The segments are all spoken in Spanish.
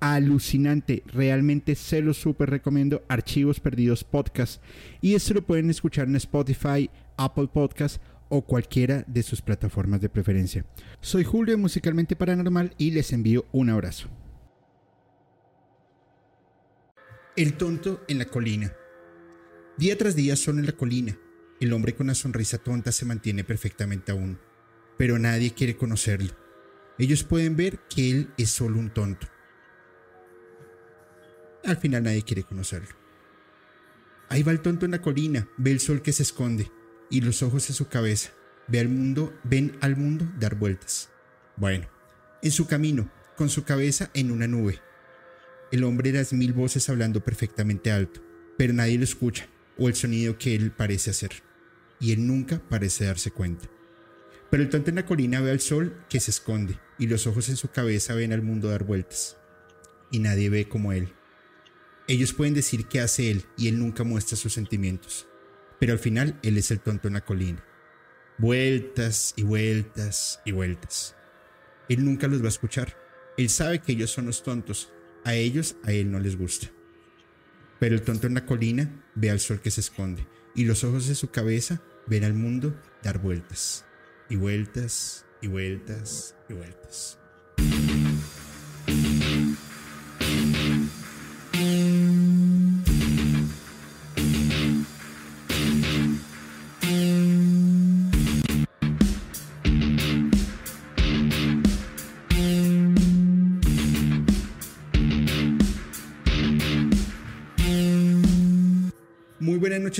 alucinante. Realmente se lo súper recomiendo. Archivos Perdidos Podcast. Y esto lo pueden escuchar en Spotify, Apple Podcast o cualquiera de sus plataformas de preferencia. Soy Julio Musicalmente Paranormal y les envío un abrazo. El tonto en la colina. Día tras día son en la colina. El hombre con la sonrisa tonta se mantiene perfectamente aún, pero nadie quiere conocerlo. Ellos pueden ver que él es solo un tonto al final nadie quiere conocerlo. Ahí va el tonto en la colina, ve el sol que se esconde y los ojos en su cabeza. Ve mundo, ven al mundo dar vueltas. Bueno, en su camino, con su cabeza en una nube. El hombre las mil voces hablando perfectamente alto, pero nadie lo escucha, o el sonido que él parece hacer. Y él nunca parece darse cuenta. Pero el tonto en la colina ve al sol que se esconde, y los ojos en su cabeza ven al mundo dar vueltas. Y nadie ve como él. Ellos pueden decir qué hace él y él nunca muestra sus sentimientos, pero al final él es el tonto en la colina. Vueltas y vueltas y vueltas. Él nunca los va a escuchar. Él sabe que ellos son los tontos. A ellos, a él no les gusta. Pero el tonto en la colina ve al sol que se esconde y los ojos de su cabeza ven al mundo dar vueltas y vueltas y vueltas y vueltas.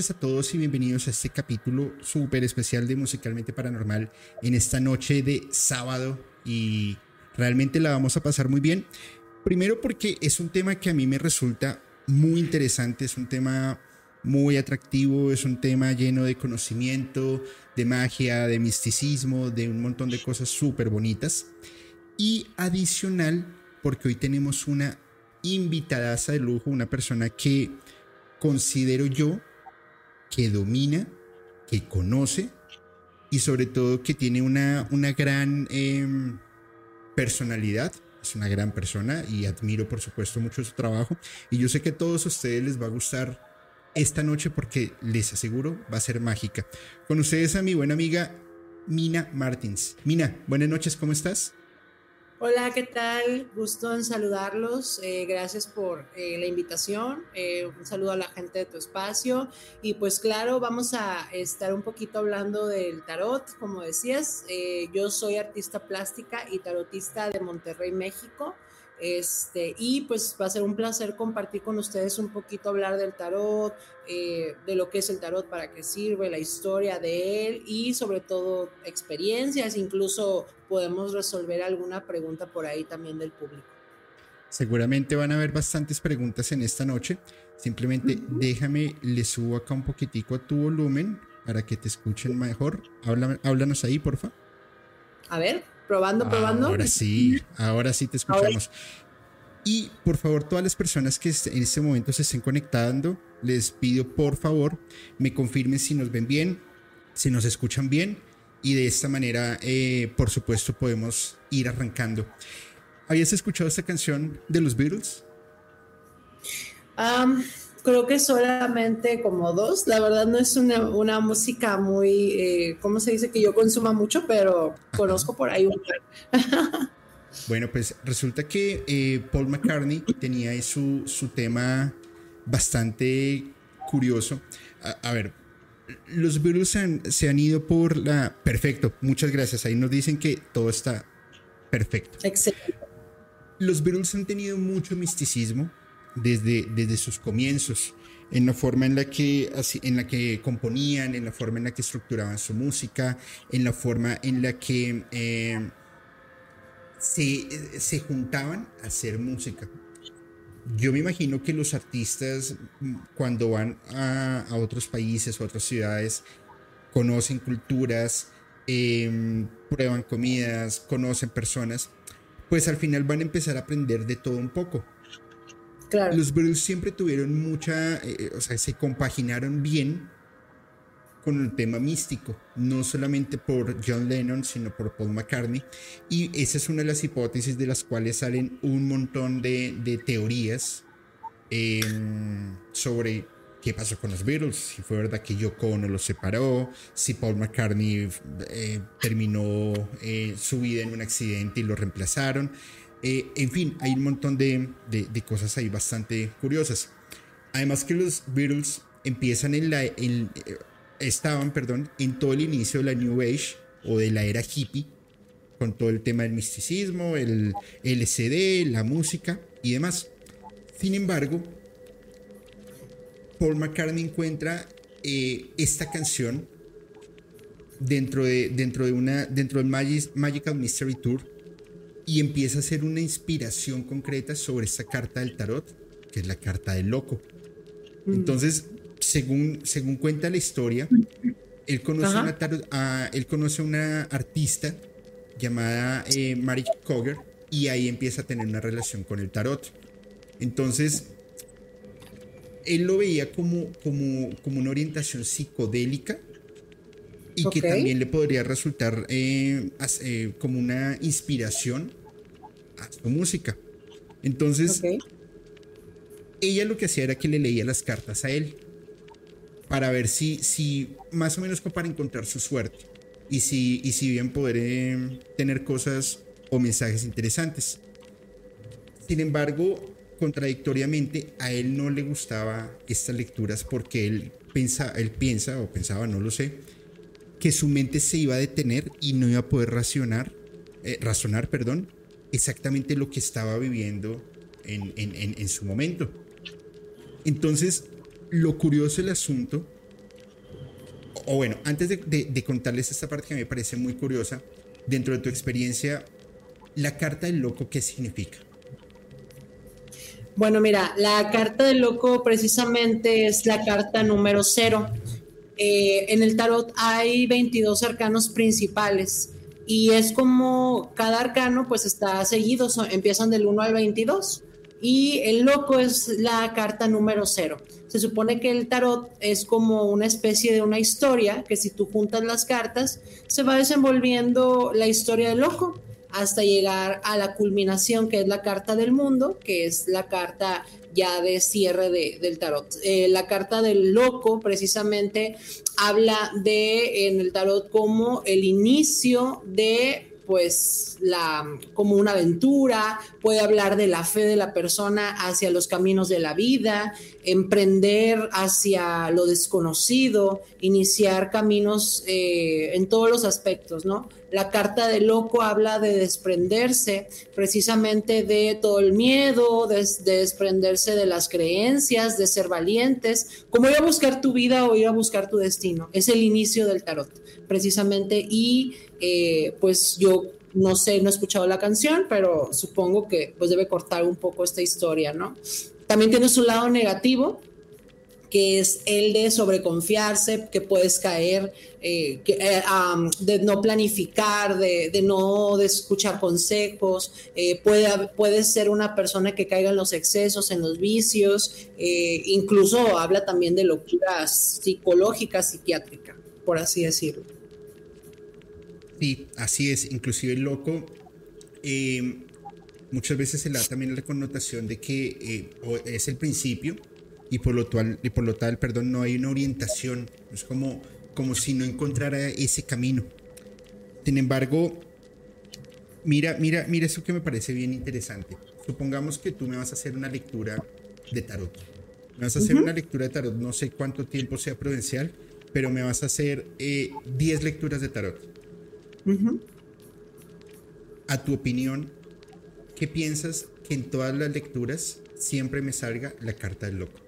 Noches a todos y bienvenidos a este capítulo súper especial de Musicalmente Paranormal en esta noche de sábado y realmente la vamos a pasar muy bien. Primero porque es un tema que a mí me resulta muy interesante, es un tema muy atractivo, es un tema lleno de conocimiento, de magia, de misticismo, de un montón de cosas súper bonitas. Y adicional porque hoy tenemos una invitadaza de lujo, una persona que considero yo que domina, que conoce y sobre todo que tiene una, una gran em, personalidad. Es una gran persona y admiro por supuesto mucho su trabajo. Y yo sé que a todos ustedes les va a gustar esta noche porque les aseguro va a ser mágica. Con ustedes a mi buena amiga Mina Martins. Mina, buenas noches, ¿cómo estás? Hola, ¿qué tal? Gusto en saludarlos. Eh, gracias por eh, la invitación. Eh, un saludo a la gente de tu espacio. Y pues claro, vamos a estar un poquito hablando del tarot, como decías. yo soy artista plástica y tarotista de Monterrey, México. Este, y pues va a ser un placer compartir con ustedes un poquito, hablar del tarot, eh, de lo que es el tarot, para qué sirve, la historia de él y sobre todo experiencias, incluso podemos resolver alguna pregunta por ahí también del público. Seguramente van a haber bastantes preguntas en esta noche. Simplemente déjame, le subo acá un poquitico a tu volumen para que te escuchen mejor. háblanos ahí, porfa. A ver. Probando, probando. Ahora sí, ahora sí te escuchamos. Y por favor, todas las personas que en este momento se estén conectando, les pido por favor me confirmen si nos ven bien, si nos escuchan bien y de esta manera, eh, por supuesto, podemos ir arrancando. ¿Habías escuchado esta canción de los Beatles? Creo que solamente como dos. La verdad no es una, música muy, eh, ¿cómo se dice? Que yo consuma mucho, pero conozco por ahí un par. bueno, pues resulta que eh, Paul McCartney tenía su, su tema bastante curioso. A, ver, los Beatles se han ido por la... Perfecto, muchas gracias. Ahí nos dicen que todo está perfecto. Excelente. Los Beatles han tenido mucho misticismo desde, desde sus comienzos, en la forma en la, que, en la que componían, en la forma en la que estructuraban su música, en la forma en la que eh, se, se juntaban a hacer música. yo me imagino que los artistas mm, cuando van a, otros países o otras ciudades conocen culturas, em, prueban comidas, conocen personas, pues al final van a empezar a aprender de todo un poco. Los Beatles siempre tuvieron mucha, eh, o sea, se compaginaron bien con el tema místico, no solamente por John Lennon, sino por Paul McCartney. Y esa es una de las hipótesis de las cuales salen un montón de, teorías em, sobre qué pasó con los Beatles, si fue verdad que Yoko Ono los separó, si Paul McCartney eh, terminó eh, su vida en un accidente y lo reemplazaron. Eh, en fin, hay un montón de, de, cosas ahí bastante curiosas. Además que los Beatles empiezan en la estaban, perdón, en todo el inicio de la New Age o de la era hippie, con todo el tema del misticismo, el LCD, la música y demás. Sin embargo, Paul McCartney encuentra eh, esta canción dentro de, dentro de una dentro del Magical Mystery Tour y empieza a hacer una inspiración concreta sobre esta carta del tarot, que es la carta del loco. Mm. Entonces, según, según cuenta la historia, él conoce, una, a, él conoce una artista llamada eh, Mary Cogger y ahí empieza a tener una relación con el tarot. Entonces, él lo veía como, como, como una orientación psicodélica y que también le podría resultar eh, eh, como una inspiración a su música. Entonces, ella lo que hacía era que le leía las cartas a él para ver si, si más o menos para encontrar su suerte y si, y si bien poder eh, tener cosas o mensajes interesantes. Sin embargo, contradictoriamente, a él no le gustaba estas lecturas porque él piensa, él piensa o pensaba, no lo sé, que su mente se iba a detener y no iba a poder racionar, eh, razonar, perdón, exactamente lo que estaba viviendo en, en, en su momento. Entonces, lo curioso del asunto, o bueno, antes de, contarles esta parte que me parece muy curiosa, dentro de tu experiencia, la carta del loco, ¿qué significa? Bueno, mira, la carta del loco precisamente es la carta número cero. Eh, en el tarot hay 22 arcanos principales y es como cada arcano pues está seguido, empiezan del 1 al 22 y el loco es la carta número cero. Se supone que el tarot es como una especie de una historia que si tú juntas las cartas se va desenvolviendo la historia del loco hasta llegar a la culminación que es la carta del mundo, que es la carta ya de cierre del tarot. Eh, la carta del loco precisamente habla de en el tarot como el inicio de pues la como una aventura, puede hablar de la fe de la persona hacia los caminos de la vida, emprender hacia lo desconocido, iniciar caminos eh, en todos los aspectos, ¿no? La carta del loco habla de desprenderse precisamente de todo el miedo, de, desprenderse de las creencias, de ser valientes, como ir a buscar tu vida o ir a buscar tu destino. Es el inicio del tarot, precisamente. Y eh, pues yo no sé, no he escuchado la canción, pero supongo que pues debe cortar un poco esta historia, ¿no? También tiene su lado negativo, que es el de sobreconfiarse, que puedes caer, eh, eh, de no planificar, de, no escuchar consejos, eh, puede, puede ser una persona que caiga en los excesos, en los vicios, incluso habla también de locura psicológica, psiquiátrica, por así decirlo. Sí, así es, inclusive el loco muchas veces se le da también la connotación de que es el principio y por lo tal, y por lo tal perdón, no hay una orientación. Es como, como si no encontrara ese camino. Sin embargo, mira, mira, mira eso que me parece bien interesante. Supongamos que tú me vas a hacer una lectura de tarot. Me vas a hacer una lectura de tarot, no sé cuánto tiempo sea prudencial, pero me vas a hacer 10 eh, lecturas de tarot. A tu opinión, ¿qué piensas que en todas las lecturas siempre me salga la carta del loco?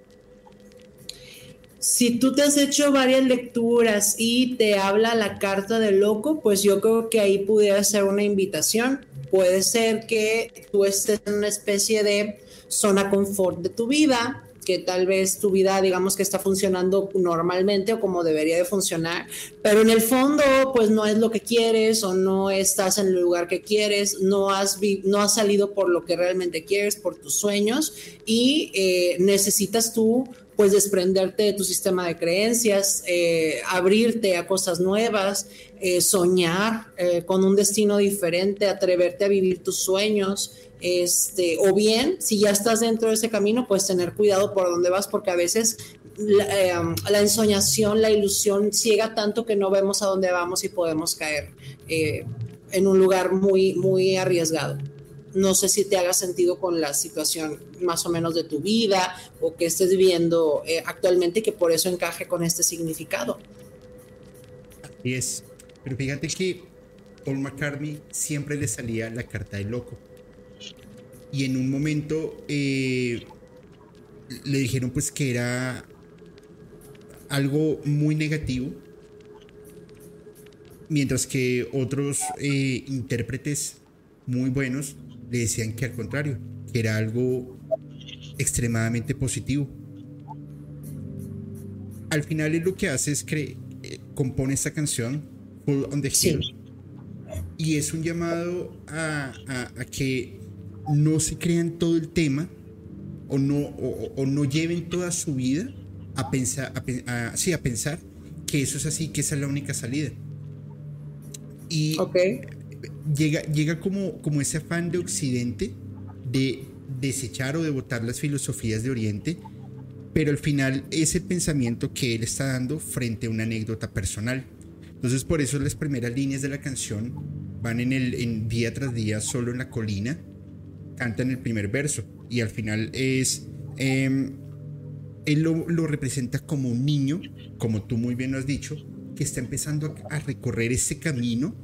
Si tú te has hecho varias lecturas y te habla la carta del loco, pues yo creo que ahí pudiera ser una invitación. Puede ser que tú estés en una especie de zona confort de tu vida, que tal vez tu vida, digamos que está funcionando normalmente o como debería de funcionar, pero en el fondo, pues no es lo que quieres o no estás en el lugar que quieres, no has, no has salido por lo que realmente quieres, por tus sueños y eh, necesitas tú pues desprenderte de tu sistema de creencias, eh, abrirte a cosas nuevas, eh, soñar con un destino diferente, atreverte a vivir tus sueños, este, o bien, si ya estás dentro de ese camino, pues tener cuidado por dónde vas, porque a veces la, eh, ensoñación, la ilusión ciega tanto que no vemos a dónde vamos y podemos caer eh, en un lugar muy, muy arriesgado. No sé si te haga sentido con la situación más o menos de tu vida o que estés viviendo eh, actualmente y que por eso encaje con este significado. Así es. Pero fíjate que Paul McCartney siempre le salía la carta de loco y en un momento eh, le dijeron pues que era algo muy negativo, mientras que otros eh, intérpretes muy buenos le decían que al contrario, que era algo extremadamente positivo. Al final es lo que hace es que eh, compone esta canción, Full on the Hill, y es un llamado a, a que no se crean todo el tema o no, o, no lleven toda su vida a pensar, a, a pensar que eso es así, que esa es la única salida. Y llega, llega como, como ese afán de Occidente de desechar o de votar las filosofías de Oriente, pero al final ese pensamiento que él está dando frente a una anécdota personal. Entonces por eso las primeras líneas de la canción van en el en día tras día solo en la colina canta en el primer verso y al final es... Em, él lo, representa como un niño, como tú muy bien lo has dicho, que está empezando a, recorrer ese camino,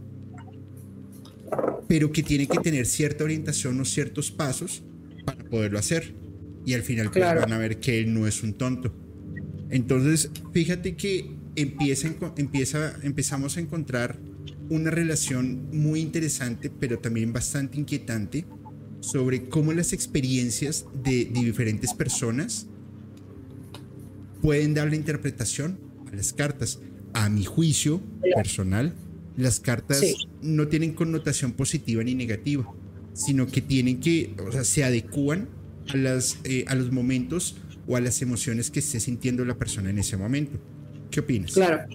pero que tiene que tener cierta orientación o ciertos pasos para poderlo hacer. Y al final pues, van a ver que él no es un tonto. Entonces, fíjate que empieza, empieza, empezamos a encontrar una relación muy interesante, pero también bastante inquietante sobre cómo las experiencias de, diferentes personas pueden dar la interpretación a las cartas. A mi juicio personal, las cartas no tienen connotación positiva ni negativa, sino que tienen que, o sea, se adecúan a, las, eh, a los momentos o a las emociones que esté sintiendo la persona en ese momento. ¿Qué opinas? Claro.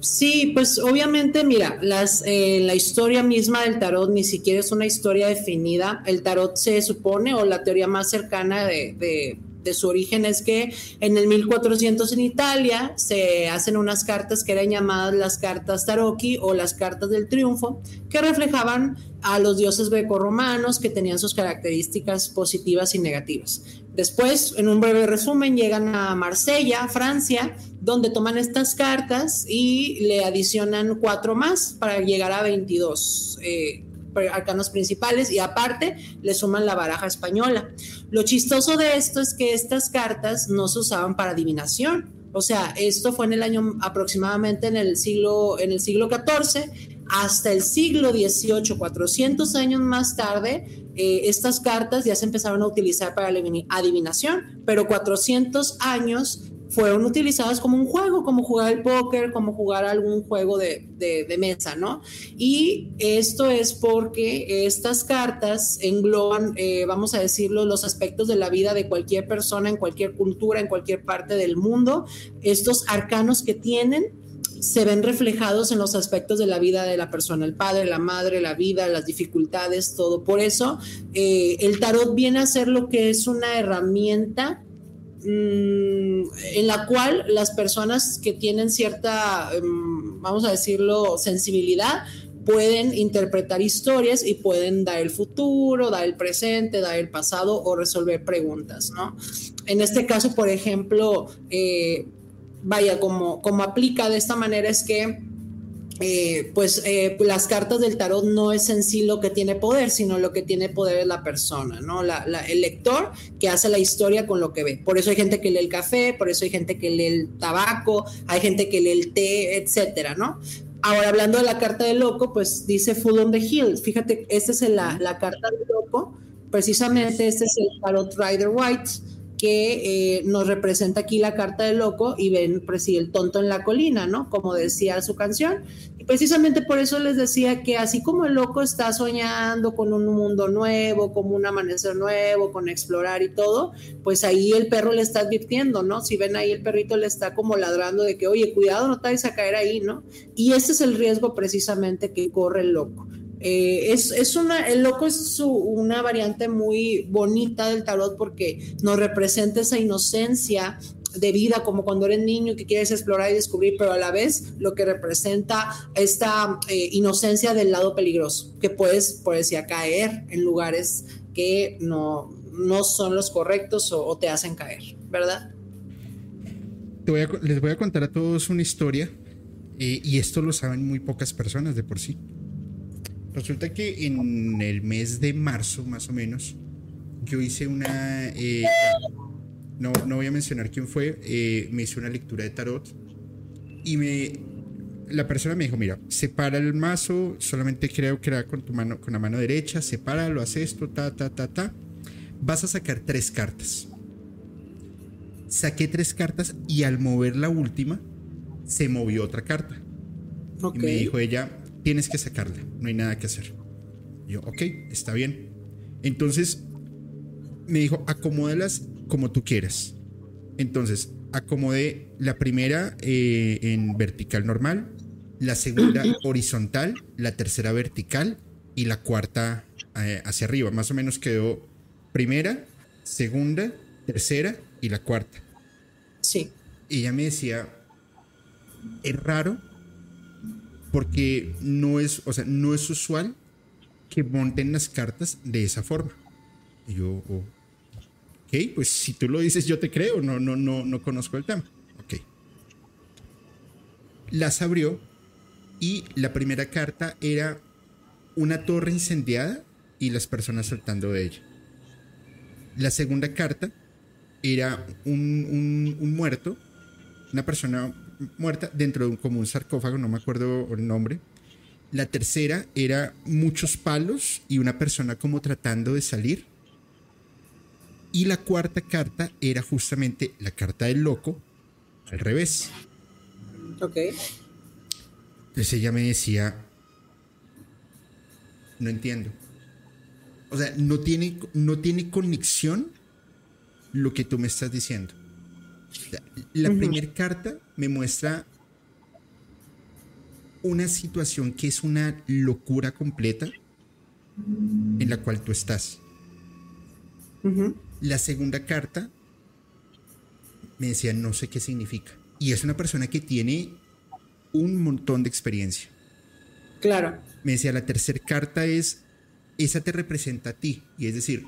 Sí, pues obviamente, mira, las, eh, la historia misma del tarot ni siquiera es una historia definida. El tarot se supone, o la teoría más cercana de, de, su origen es que en el 1400 en Italia se hacen unas cartas que eran llamadas las cartas tarocchi o las cartas del triunfo, que reflejaban a los dioses grecorromanos que tenían sus características positivas y negativas. Después, en un breve resumen, llegan a Marsella, Francia, donde toman estas cartas y le adicionan cuatro más para llegar a 22 eh, arcanos principales y aparte le suman la baraja española. Lo chistoso de esto es que estas cartas no se usaban para adivinación. O sea, esto fue en el año aproximadamente en el siglo, en el siglo XIV hasta el siglo XVIII, 400 años más tarde, eh, estas cartas ya se empezaron a utilizar para adivinación, pero 400 años fueron utilizadas como un juego, como jugar el póker, como jugar algún juego de, mesa, ¿no? Y esto es porque estas cartas engloban, eh, vamos a decirlo, los aspectos de la vida de cualquier persona, en cualquier cultura, en cualquier parte del mundo, estos arcanos que tienen se ven reflejados en los aspectos de la vida de la persona, el padre, la madre, la vida, las dificultades, todo. Por eso eh, el tarot viene a ser lo que es una herramienta en la cual las personas que tienen cierta, em, vamos a decirlo, sensibilidad, pueden interpretar historias y pueden dar el futuro, dar el presente, dar el pasado o resolver preguntas, ¿no? En este caso, por ejemplo, eh, vaya, como, como aplica de esta manera es que eh, pues eh, las cartas del tarot no es en sí lo que tiene poder, sino lo que tiene poder es la persona, ¿no? La, el lector que hace la historia con lo que ve. Por eso hay gente que lee el café, por eso hay gente que lee el tabaco, hay gente que lee el té, etcétera, ¿no? Ahora, hablando de la carta del loco, pues dice Full on the Hill. Fíjate, esa es la, la carta del loco Precisamente este es el Tarot Rider White que eh, nos representa aquí la carta del loco y ven pues sí, el tonto en la colina, ¿no? Como decía su canción. Y precisamente por eso les decía que así como el loco está soñando con un mundo nuevo, como un amanecer nuevo, con explorar y todo, pues ahí el perro le está advirtiendo, ¿no? Si ven ahí el perrito le está como ladrando de que, oye, cuidado, no te vayas a caer ahí, ¿no? Y ese es el riesgo precisamente que corre el loco. Eh, es, una, el loco es una variante muy bonita del tarot porque nos representa esa inocencia de vida, como cuando eres niño que quieres explorar y descubrir, pero a la vez lo que representa esta eh, inocencia del lado peligroso, que puedes, por decir, caer en lugares que no, no son los correctos o, te hacen caer, ¿verdad? les voy a contar a todos una historia eh, y esto lo saben muy pocas personas de por sí. Resulta que en el mes de marzo, más o menos, yo hice una. Eh, no, no voy a mencionar quién fue, eh, me hice una lectura de tarot y me. La persona me dijo: Mira, separa el mazo, solamente creo que era con tu mano, con la mano derecha, separa, lo haces esto, ta, ta, ta, ta. Vas a sacar tres cartas. Saqué tres cartas y al mover la última, se movió otra carta. Y me dijo ella, tienes que sacarla, no hay nada que hacer. yo, ok, está bien. Entonces me dijo, acomódalas como tú quieras. Entonces, acomodé la primera eh, en vertical normal, la segunda horizontal, la tercera vertical y la cuarta eh, hacia arriba. Más o menos quedó primera, segunda, tercera y la cuarta. Sí. Y ella me decía, es raro porque no es, o sea, no es usual que monten las cartas de esa forma. Y yo, oh, ok, pues si tú lo dices yo te creo, no, no, no, no conozco el tema. Ok. Las abrió y la primera carta era una torre incendiada y las personas saltando de ella. La segunda carta era un, un muerto, una persona muerta dentro de un, como un sarcófago, no me acuerdo el nombre. La tercera era muchos palos y una persona como tratando de salir. Y la cuarta carta era justamente la carta del loco, al revés. Ok. Entonces ella me decía, no entiendo. O sea, no tiene, no tiene conexión lo que tú me estás diciendo. La primera carta me muestra una situación que es una locura completa en la cual tú estás. La segunda carta me decía, no sé qué significa. Y es una persona que tiene un montón de experiencia. Claro. Me decía, la tercera carta es, esa te representa a ti. Y es decir,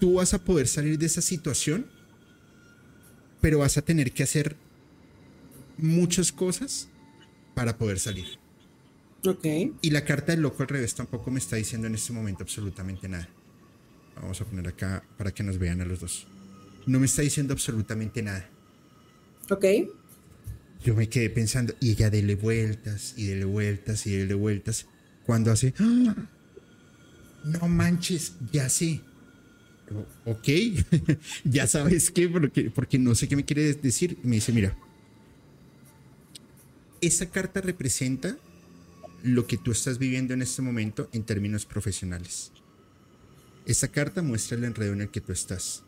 tú vas a poder salir de esa situación pero vas a tener que hacer muchas cosas para poder salir. Ok. Y la carta del loco al revés tampoco me está diciendo en este momento absolutamente nada. Vamos a poner acá para que nos vean a los dos. No me está diciendo absolutamente nada. Ok. Yo me quedé pensando, y ella dele vueltas, y dele vueltas, y dele vueltas. Cuando hace, ¡Ah! no manches, ya sé ok, ya sabes qué, porque, porque no sé qué me quiere decir. Me dice, mira, esa carta representa lo que tú estás viviendo en este momento en términos profesionales. Esa carta muestra el enredo en el que tú estás.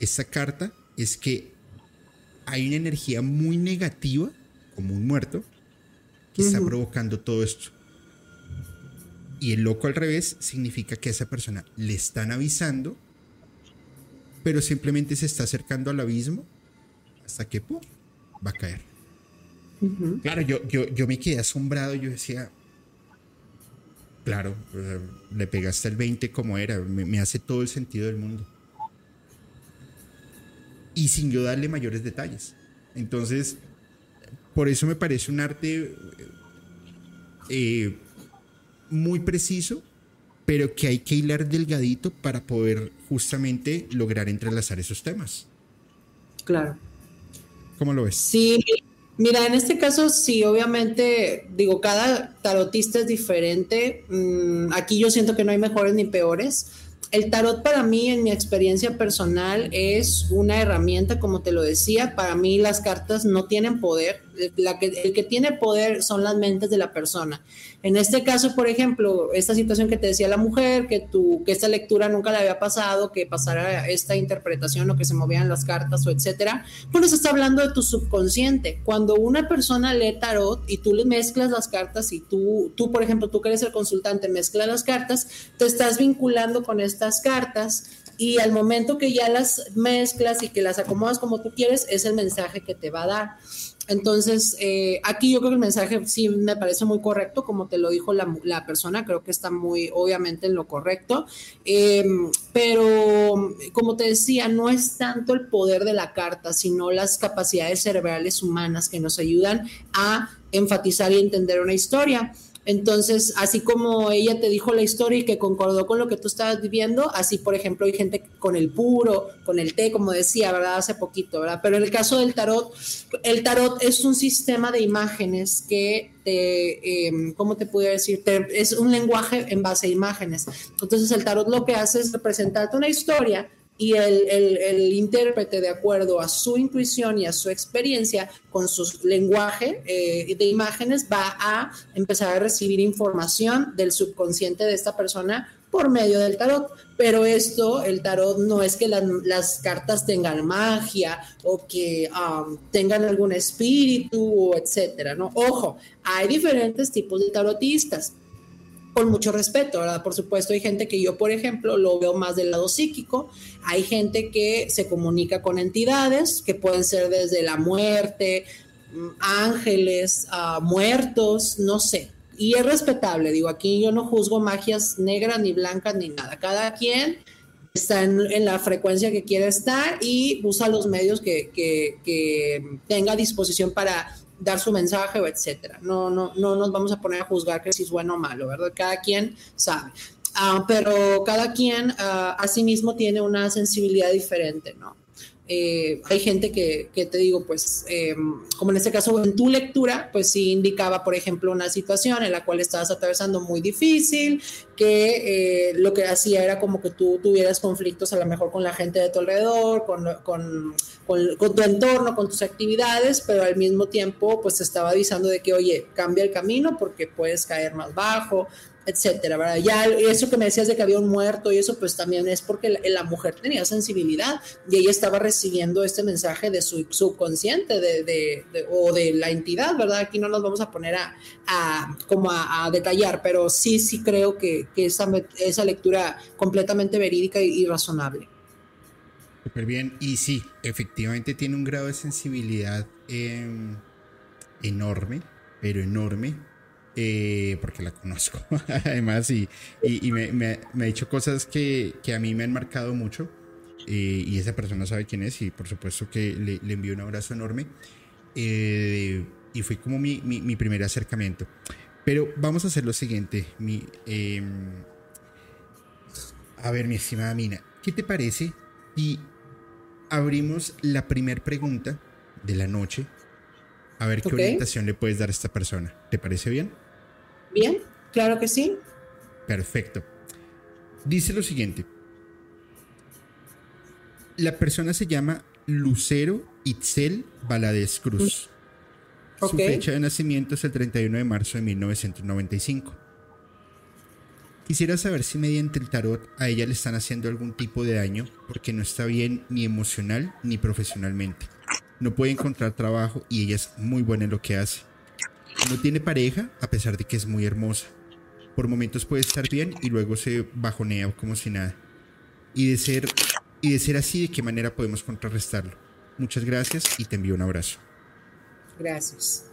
Esa carta es que hay una energía muy negativa, como un muerto, que está provocando todo esto. Y el loco al revés significa que a esa persona le están avisando, pero simplemente se está acercando al abismo hasta que va a caer. Claro, yo, yo, yo me quedé asombrado, yo decía, claro, le pegaste el 20 como era, me, hace todo el sentido del mundo. Y sin yo darle mayores detalles. Entonces, por eso me parece un arte eh, muy preciso, pero que hay que hilar delgadito para poder justamente lograr entrelazar esos temas. Claro. ¿Cómo lo ves? Sí, mira, en este caso sí, obviamente, digo, cada tarotista es diferente. Mm, aquí yo siento que no hay mejores ni peores. el tarot para mí, en mi experiencia personal, es una herramienta, como te lo decía. Para mí las cartas no tienen poder. La que, el que tiene poder son las mentes de la persona. En este caso, por ejemplo, esta situación que te decía la mujer, que, tu, que esta lectura nunca le había pasado, que pasara esta interpretación o que se movían las cartas o etcétera, pues nos está hablando de tu subconsciente. Cuando una persona lee tarot y tú le mezclas las cartas y tú, tú por ejemplo, tú que eres el consultante, mezclas las cartas, te estás vinculando con esta cartas y al momento que ya las mezclas y que las acomodas como tú quieres, es el mensaje que te va a dar. Entonces, eh, aquí yo creo que el mensaje sí me parece muy correcto, como te lo dijo la, persona, creo que está muy obviamente en lo correcto, em, pero como te decía, no es tanto el poder de la carta, sino las capacidades cerebrales humanas que nos ayudan a enfatizar y entender una historia. Entonces, así como ella te dijo la historia y que concordó con lo que tú estabas viviendo, así, por ejemplo, hay gente con el puro, con el té, como decía, ¿verdad? Hace poquito, ¿verdad? Pero en el caso del tarot, el tarot es un sistema de imágenes que te, em, ¿cómo te puedo decir? es un lenguaje en base a imágenes. Entonces, el tarot lo que hace es representarte una historia y el, intérprete, de acuerdo a su intuición y a su experiencia con su lenguaje eh, de imágenes, va a empezar a recibir información del subconsciente de esta persona por medio del tarot. Pero esto, el tarot, no es que las, cartas tengan magia o que um, tengan algún espíritu o etcétera, ¿no? Ojo, hay diferentes tipos de tarotistas con mucho respeto, ¿verdad? Por supuesto, hay gente que yo, por ejemplo, lo veo más del lado psíquico, hay gente que se comunica con entidades, que pueden ser desde la muerte, mm, ángeles, uh, muertos, no sé. Y es respetable, digo, aquí yo no juzgo magias negras ni blancas ni nada. Cada quien está en, la frecuencia que quiere estar y usa los medios que, que, que tenga a disposición para dar su mensaje o etcétera. No, no, no nos vamos a poner a juzgar que si es bueno o malo, ¿verdad? Cada quien sabe. Ah, pero cada quien uh, a sí mismo tiene una sensibilidad diferente, ¿no? Eh, hay gente que, te digo, pues, eh, como en este caso, en tu lectura, pues sí indicaba, por ejemplo, una situación en la cual estabas atravesando muy difícil, que eh, lo que hacía era como que tú tuvieras conflictos a lo mejor con la gente de tu alrededor, con, con tu entorno, con tus actividades, pero al mismo tiempo, pues te estaba avisando de que, oye, cambia el camino porque puedes caer más bajo, etcétera, ¿verdad? Ya eso que me decías de que había un muerto y eso, pues también es porque la, mujer tenía sensibilidad y ella estaba recibiendo este mensaje de su subconsciente de, o de la entidad, ¿verdad? Aquí no nos vamos a poner a, como a, detallar, pero sí, sí creo que, esa, esa lectura completamente verídica y, razonable. Súper bien, y sí, efectivamente tiene un grado de sensibilidad em, enorme, pero enorme eh, porque la conozco además y, y, me, ha dicho cosas que, que, a mí me han marcado mucho eh, y esa persona sabe quién es y por supuesto que le, le envío un abrazo enorme eh, y fue como mi, mi, mi, primer acercamiento. Pero vamos a hacer lo siguiente, mi, em, a ver mi estimada Mina, ¿qué te parece si abrimos la primera pregunta de la noche a ver qué orientación le puedes dar a esta persona. ¿Te parece bien? Bien, claro que sí. Perfecto. Dice lo siguiente. La persona se llama Lucero Itzel Valadez Cruz. Su fecha de nacimiento es el 31 de marzo de 1995. Quisiera saber si mediante el tarot a ella le están haciendo algún tipo de daño porque no está bien ni emocional ni profesionalmente. No puede encontrar trabajo y ella es muy buena en lo que hace. No tiene pareja a pesar de que es muy hermosa. Por momentos puede estar bien y luego se bajonea como si nada. Y de ser, y de ser así, ¿de qué manera podemos contrarrestarlo? Muchas gracias y te envío un abrazo. Gracias.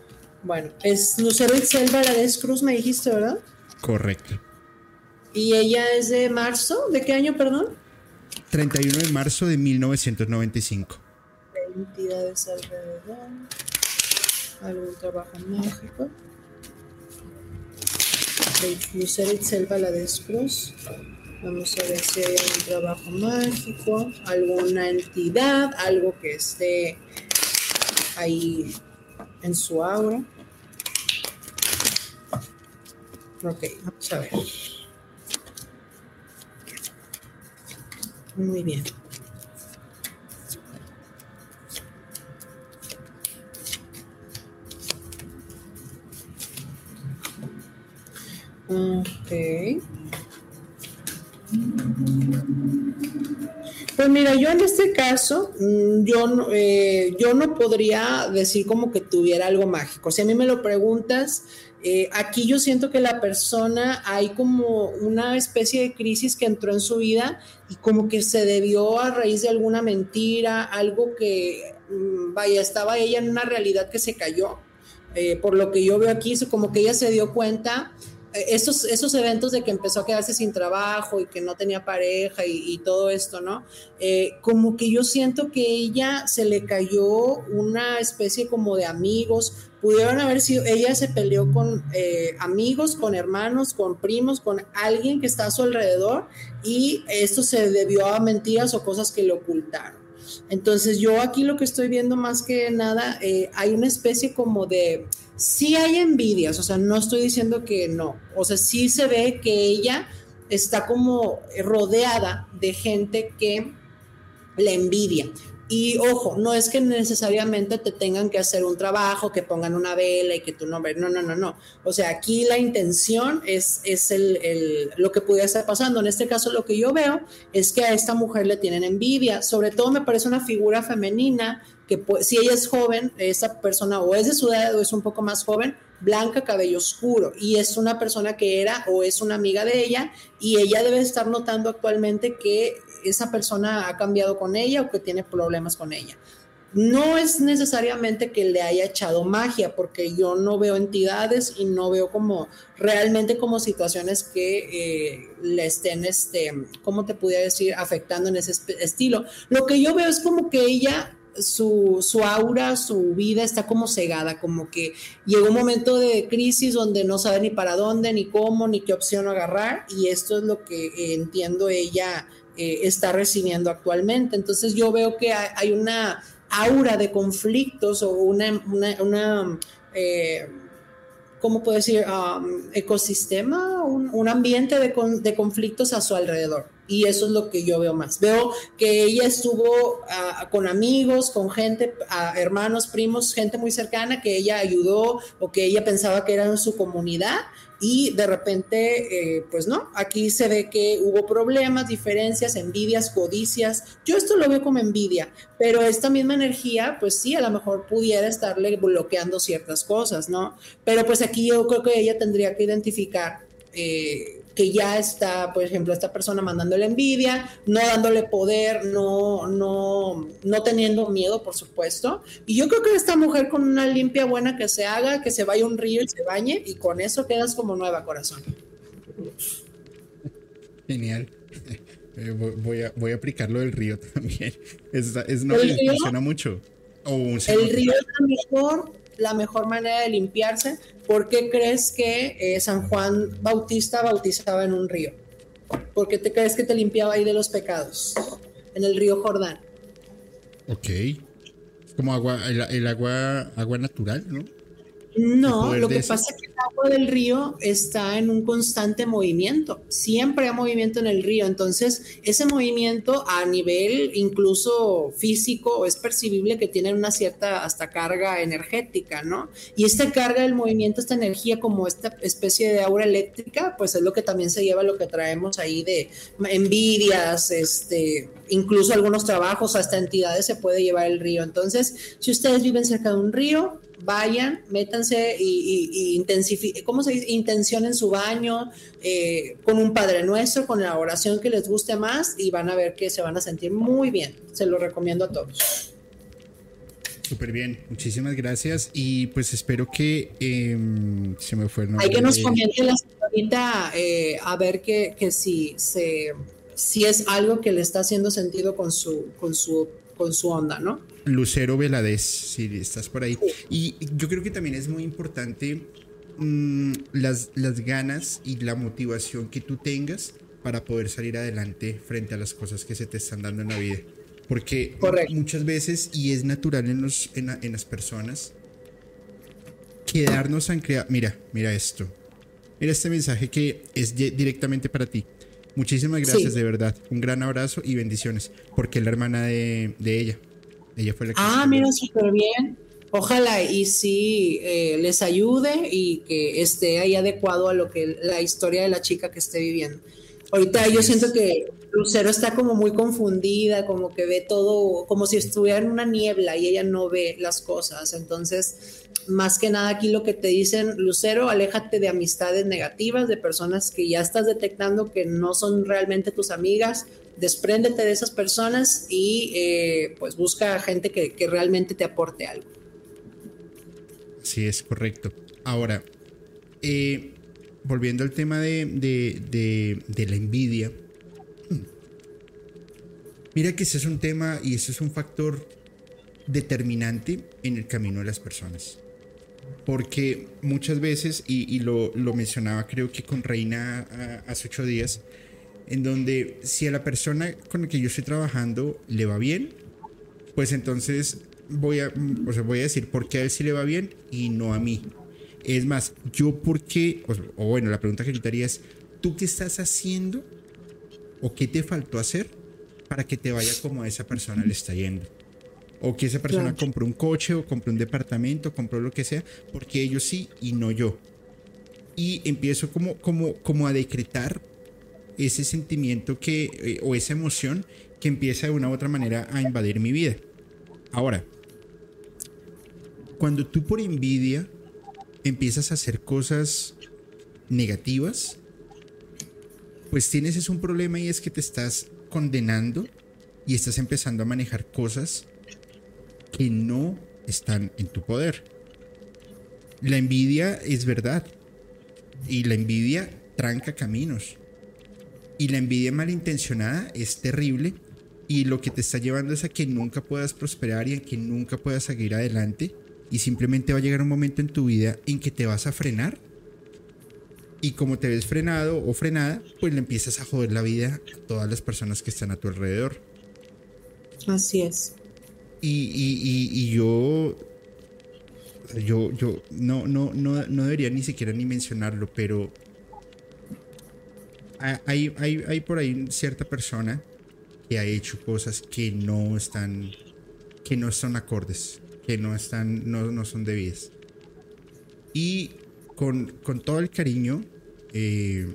Bueno, es Lucero Itzel Valadez Cruz, me dijiste, ¿verdad? Correcto. ¿Y ella es de marzo? ¿De qué año, perdón? 31 de marzo de 1995. Entidades alrededor algún trabajo mágico. Lucero Itzel Valadez Cruz. Vamos a ver si hay algún trabajo mágico, alguna entidad, algo que esté ahí en su aura. Ok, vamos a ver. Muy bien. Ok. Pues mira, yo en este caso, mm, yo, eh, yo no podría decir como que tuviera algo mágico. Si a mí me lo preguntas, eh, aquí yo siento que la persona hay como una especie de crisis que entró en su vida y como que se debió a raíz de alguna mentira, algo que, mm, vaya, estaba ella en una realidad que se cayó. Eh, por lo que yo veo aquí, como que ella se dio cuenta esos, esos eventos de que empezó a quedarse sin trabajo y que no tenía pareja y, todo esto, ¿no? Eh, como que yo siento que ella se le cayó una especie como de amigos, pudieron haber sido, ella se peleó con eh, amigos, con hermanos, con primos, con alguien que está a su alrededor y esto se debió a mentiras o cosas que le ocultaron. Entonces yo aquí lo que estoy viendo más que nada, eh, hay una especie como de, sí hay envidias, o sea, no estoy diciendo que no, o sea, sí se ve que ella está como rodeada de gente que le envidia. Y ojo, no es que necesariamente te tengan que hacer un trabajo, que pongan una vela y que tu nombre, no, no, no, no. O sea, aquí la intención es, es el, el, lo que pudiera estar pasando. En este caso, lo que yo veo es que a esta mujer le tienen envidia. Sobre todo me parece una figura femenina que si ella es joven, esa persona o es de su edad o es un poco más joven, blanca, cabello oscuro, y es una persona que era o es una amiga de ella, y ella debe estar notando actualmente que esa persona ha cambiado con ella o que tiene problemas con ella. No es necesariamente que le haya echado magia, porque yo no veo entidades y no veo como realmente como situaciones que eh, le estén, este, ¿cómo te pudiera decir?, afectando en ese estilo. Lo que yo veo es como que ella su, su, aura, su vida está como cegada, como que llegó un momento de crisis donde no sabe ni para dónde, ni cómo, ni qué opción agarrar, y esto es lo que eh, entiendo ella eh, está recibiendo actualmente. Entonces yo veo que hay, una aura de conflictos o una, una, una eh, ¿cómo puedo decir? Um, ecosistema, un, un ambiente de, de conflictos a su alrededor y eso es lo que yo veo más. Veo que ella estuvo uh, con amigos, con gente, uh, hermanos, primos, gente muy cercana que ella ayudó o que ella pensaba que eran su comunidad y de repente, eh, pues no, aquí se ve que hubo problemas, diferencias, envidias, codicias. Yo esto lo veo como envidia, pero esta misma energía, pues sí, a lo mejor pudiera estarle bloqueando ciertas cosas, ¿no? Pero pues aquí yo creo que ella tendría que identificar. Eh, que ya está, por ejemplo, esta persona mandándole envidia, no dándole poder, no, no, no teniendo miedo, por supuesto. Y yo creo que esta mujer con una limpia buena que se haga, que se vaya a un río y se bañe, y con eso quedas como nueva corazón. Genial. Eh, voy, a, voy a aplicar lo del río también. Es, es no, funciona mucho. Oh, el río es la mejor, la mejor manera de limpiarse. ¿Por qué crees que eh, San Juan Bautista bautizaba en un río? ¿Por qué te crees que te limpiaba ahí de los pecados? En el río Jordán. Ok. Como agua, el, el agua, agua natural, ¿no? No, lo que pasa es que el agua del río está en un constante movimiento. Siempre hay movimiento en el río. Entonces, ese movimiento a nivel incluso físico es percibible que tiene una cierta hasta carga energética, ¿no? Y esta carga del movimiento, esta energía como esta especie de aura eléctrica, pues es lo que también se lleva lo que traemos ahí de envidias, este, incluso algunos trabajos, hasta entidades se puede llevar el río. Entonces, si ustedes viven cerca de un río, vayan, métanse y, y, y intensifiquen, ¿cómo se dice? Intencionen su baño eh, con un Padre Nuestro, con la oración que les guste más y van a ver que se van a sentir muy bien. Se lo recomiendo a todos. Súper bien, muchísimas gracias y pues espero que eh, se me fue. Hay que nos comente la señorita eh, a ver que, que si, se, si es algo que le está haciendo sentido con su, con su, con su onda, ¿no? Lucero Veladez, si estás por ahí. Y yo creo que también es muy importante mmm, las, las ganas y la motivación que tú tengas para poder salir adelante frente a las cosas que se te están dando en la vida. Porque Correcto. muchas veces, y es natural en, los, en, en las personas, quedarnos anclados. Mira, mira esto. Mira este mensaje que es directamente para ti. Muchísimas gracias, de verdad. Un gran abrazo y bendiciones, porque es la hermana de, ella. Ella fue la que... Ah, mira, súper bien. Ojalá y sí eh, les ayude y que esté ahí adecuado a lo que la historia de la chica que esté viviendo. Ahorita yo siento que Lucero está como muy confundida, como que ve todo, como si estuviera en una niebla y ella no ve las cosas. Entonces, más que nada aquí lo que te dicen, Lucero, aléjate de amistades negativas, de personas que ya estás detectando que no son realmente tus amigas, despréndete de esas personas y eh, pues busca gente que, realmente te aporte algo. Sí, es correcto. Ahora, eh, volviendo al tema de, de, la envidia, mira que ese es un tema y ese es un factor determinante en el camino de las personas. Porque muchas veces, y, lo, mencionaba creo que con Reina hace ocho días, en donde si a la persona con la que yo estoy trabajando le va bien, pues entonces voy a, o voy a decir por qué a él sí le va bien y no a mí. Es más, yo por qué, o, bueno, la pregunta que yo te haría es, ¿tú qué estás haciendo o qué te faltó hacer para que te vaya como a esa persona le está yendo? O que esa persona compró un coche o compró un departamento, compró lo que sea, porque ellos sí y no yo. Y empiezo como, como, como a decretar ese sentimiento que, eh, o esa emoción que empieza de una u otra manera a invadir mi vida. Ahora, cuando tú por envidia empiezas a hacer cosas negativas, pues tienes es un problema y es que te estás condenando y estás empezando a manejar cosas que no están en tu poder. La envidia es verdad y la envidia tranca caminos. Y la envidia malintencionada es terrible y lo que te está llevando es a que nunca puedas prosperar y a que nunca puedas seguir adelante y simplemente va a llegar un momento en tu vida en que te vas a frenar y como te ves frenado o frenada, pues le empiezas a joder la vida a todas las personas que están a tu alrededor. Así es. Y, yo, yo, yo no, no, no, no debería ni siquiera ni mencionarlo, pero hay, hay, hay por ahí cierta persona que ha hecho cosas que no están, que no son acordes, que no están, no, no son debidas. Y con, con todo el cariño, eh,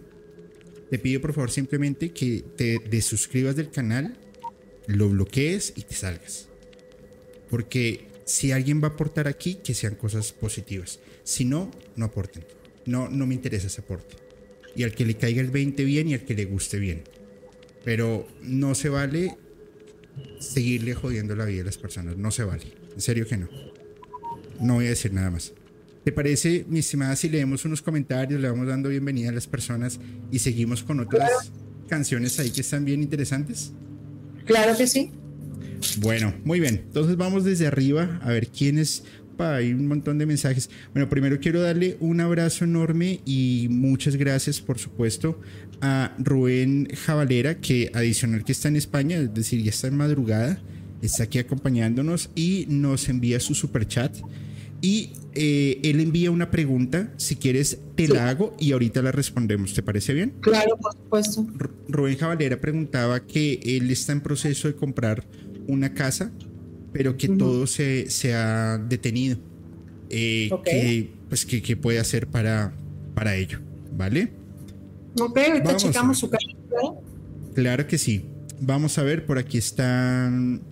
te pido por favor simplemente que te desuscribas del canal, lo bloquees y te salgas. Porque si alguien va a aportar aquí, que sean cosas positivas. Si no, no aporten. No, no me interesa ese aporte. Y al que le caiga el 20 bien y al que le guste bien. Pero no se vale seguirle jodiendo la vida a las personas. No se vale. En serio que no. No voy a decir nada más. ¿Te parece, mi estimada, si leemos unos comentarios, le vamos dando bienvenida a las personas y seguimos con otras canciones ahí que están bien interesantes? Claro que sí. Bueno, muy bien. Entonces vamos desde arriba a ver quiénes. Hay un montón de mensajes. Bueno, primero quiero darle un abrazo enorme y muchas gracias, por supuesto, a Rubén Javalera, que adicional que está en España, es decir, ya está en madrugada, está aquí acompañándonos y nos envía su super chat. Y eh, él envía una pregunta, si quieres te la hago y ahorita la respondemos, ¿te parece bien? Claro, por supuesto. Rubén Javalera preguntaba que él está en proceso de comprar una casa, pero que todo se, se, ha detenido. Eh, que, pues, que, puede hacer para, para ello, ¿vale? Ok, ahorita checamos su casa. Claro que sí. Vamos a ver, por aquí están.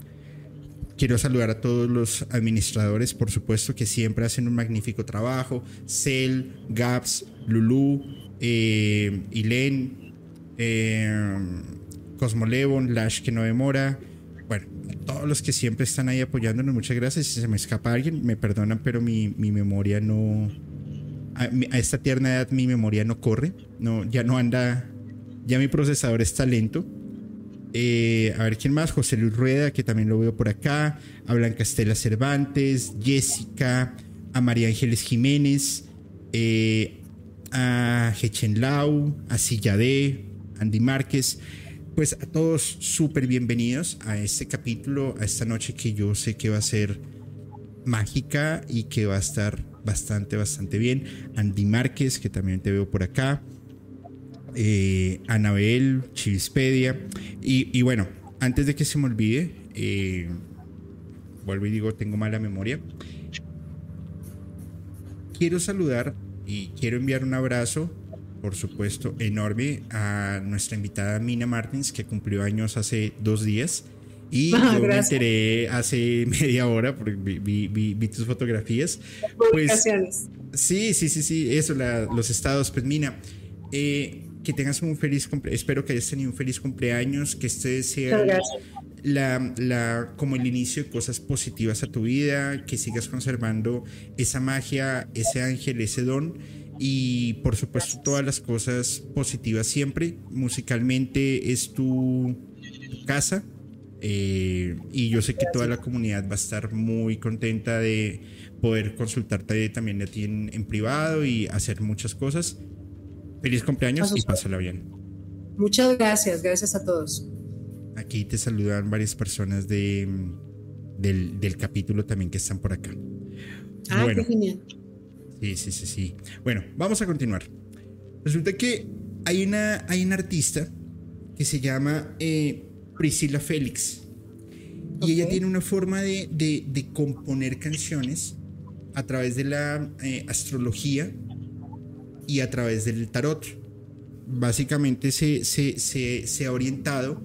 Quiero saludar a todos los administradores, por supuesto, que siempre hacen un magnífico trabajo. Cel, Gaps, Lulu, eh, Ilen, eh, Cosmolevon, Lash que no demora, todos los que siempre están ahí apoyándonos, muchas gracias. Si se me escapa alguien, me perdonan, pero mi, memoria no. A, esta tierna edad mi memoria no corre, no, ya no anda, ya mi procesador está lento. Eh, a ver quién más, José Luis Rueda, que también lo veo por acá, a Blanca Estela Cervantes, Jessica, a María Ángeles Jiménez, eh, a Hechen Lau, a Silladé, Andy Márquez pues a todos súper bienvenidos a este capítulo, a esta noche que yo sé que va a ser mágica y que va a estar bastante, bastante bien. Andy Márquez, que también te veo por acá. eh, Anabel, Chivispedia. Y, bueno, antes de que se me olvide, eh, vuelvo y digo, tengo mala memoria. Quiero saludar y quiero enviar un abrazo, por supuesto, enorme a nuestra invitada Mina Martins, que cumplió años hace dos días. Y ah, yo me enteré hace media hora porque vi, vi, tus fotografías. Pues, sí, sí, sí, sí, eso, los estados. Pues Mina, eh, que tengas un feliz cumpleaños, espero que hayas tenido un feliz cumpleaños, que este sea la, la, como el inicio de cosas positivas a tu vida, que sigas conservando esa magia, ese ángel, ese don y por supuesto todas las cosas positivas siempre. Musicalmente es tu, casa eh, y yo sé que toda la comunidad va a estar muy contenta de poder consultarte también a ti en, en privado y hacer muchas cosas. Feliz cumpleaños y pásala bien. Muchas gracias, gracias a todos. Aquí te saludan varias personas de, del, capítulo también que están por acá. Ah, qué genial. Sí, sí, sí, sí. Bueno, vamos a continuar. Resulta que hay una, hay una artista que se llama eh, Priscilla Félix. Y ella tiene una forma de, componer canciones a través de la eh, astrología y a través del tarot. Básicamente se, se, se ha orientado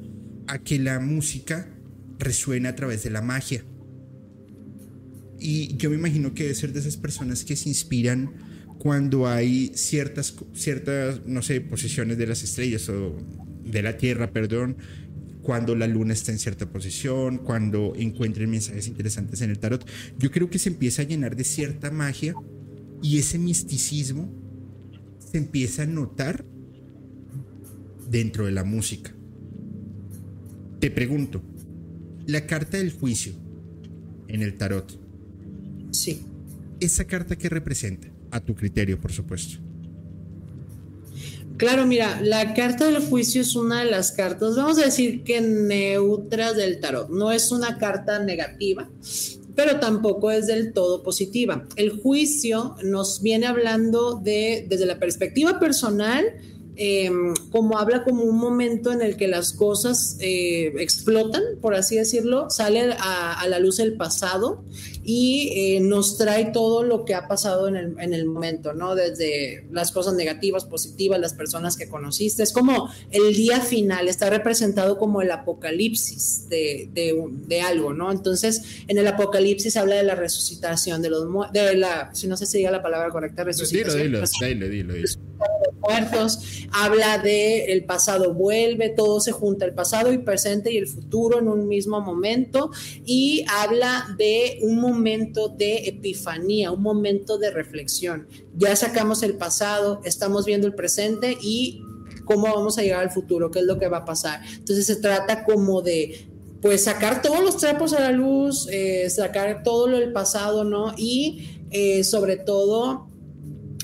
a que la música resuene a través de la magia. Y yo me imagino que debe ser de esas personas que se inspiran cuando hay ciertas, ciertas, no sé, posiciones de las estrellas o de la Tierra, perdón, cuando la luna está en cierta posición, cuando encuentren mensajes interesantes en el tarot. Yo creo que se empieza a llenar de cierta magia y ese misticismo se empieza a notar dentro de la música. Te pregunto, la carta del juicio en el tarot. Sí. ¿Esa carta qué representa? A tu criterio, por supuesto. Claro, mira, la carta del juicio es una de las cartas, vamos a decir que neutras del tarot. No es una carta negativa, pero tampoco es del todo positiva. El juicio nos viene hablando de, desde la perspectiva personal, Em, como habla como un momento en el que las cosas eh, explotan, por así decirlo, sale a, la luz el pasado y eh, nos trae todo lo que ha pasado en el, momento, ¿no? Desde las cosas negativas, positivas, las personas que conociste. Es como el día final, está representado como el apocalipsis de, de, algo, ¿no? Entonces, en el apocalipsis habla de la resucitación, de los de la, si no sé si diga la palabra correcta, resucitación. Dilo, dilo, dilo, dilo muertos, habla de el pasado vuelve, todo se junta, el pasado y presente y el futuro en un mismo momento y habla de un momento de epifanía, un momento de reflexión. Ya sacamos el pasado, estamos viendo el presente y cómo vamos a llegar al futuro, qué es lo que va a pasar. Entonces se trata como de pues sacar todos los trapos a la luz, eh, sacar todo lo del pasado, ¿no? Y eh, sobre todo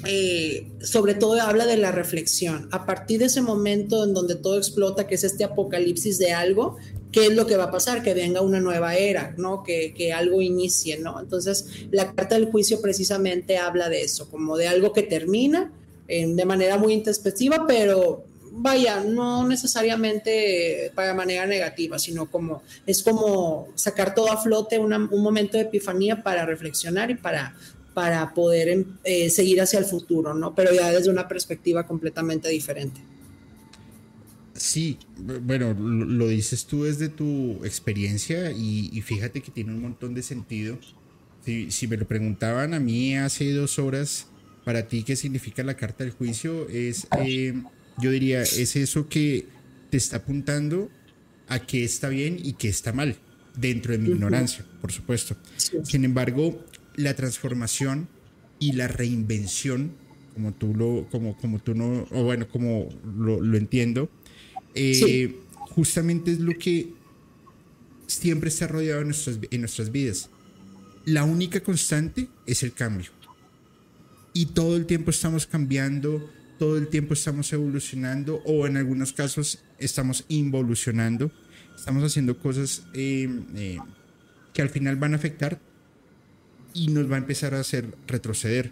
eh, sobre todo habla de la reflexión. A partir de ese momento en donde todo explota, que es este apocalipsis de algo, ¿qué es lo que va a pasar? Que venga una nueva era, ¿no? Que, que algo inicie, ¿no? Entonces, la carta del juicio precisamente habla de eso, como de algo que termina de manera muy introspectiva, pero vaya, no necesariamente para manera negativa, sino como es como sacar todo a flote, un momento de epifanía para reflexionar y para para poder em, eh, seguir hacia el futuro, ¿no? Pero ya desde una perspectiva completamente diferente. Sí, bueno, lo, dices tú desde tu experiencia y, fíjate que tiene un montón de sentido. Si, me lo preguntaban a mí hace dos horas, para ti, ¿qué significa la carta del juicio? Es, eh, yo diría, es eso que te está apuntando a qué está bien y qué está mal, dentro de mi ignorancia, por supuesto. Sin embargo, la transformación y la reinvención, como tú lo, como, como tú no, o bueno, como lo, entiendo, eh, justamente es lo que siempre está rodeado en nuestras, en nuestras vidas. La única constante es el cambio. Y todo el tiempo estamos cambiando, todo el tiempo estamos evolucionando, o en algunos casos estamos involucionando. Estamos haciendo cosas eh, eh, que al final van a afectar y nos va a empezar a hacer retroceder.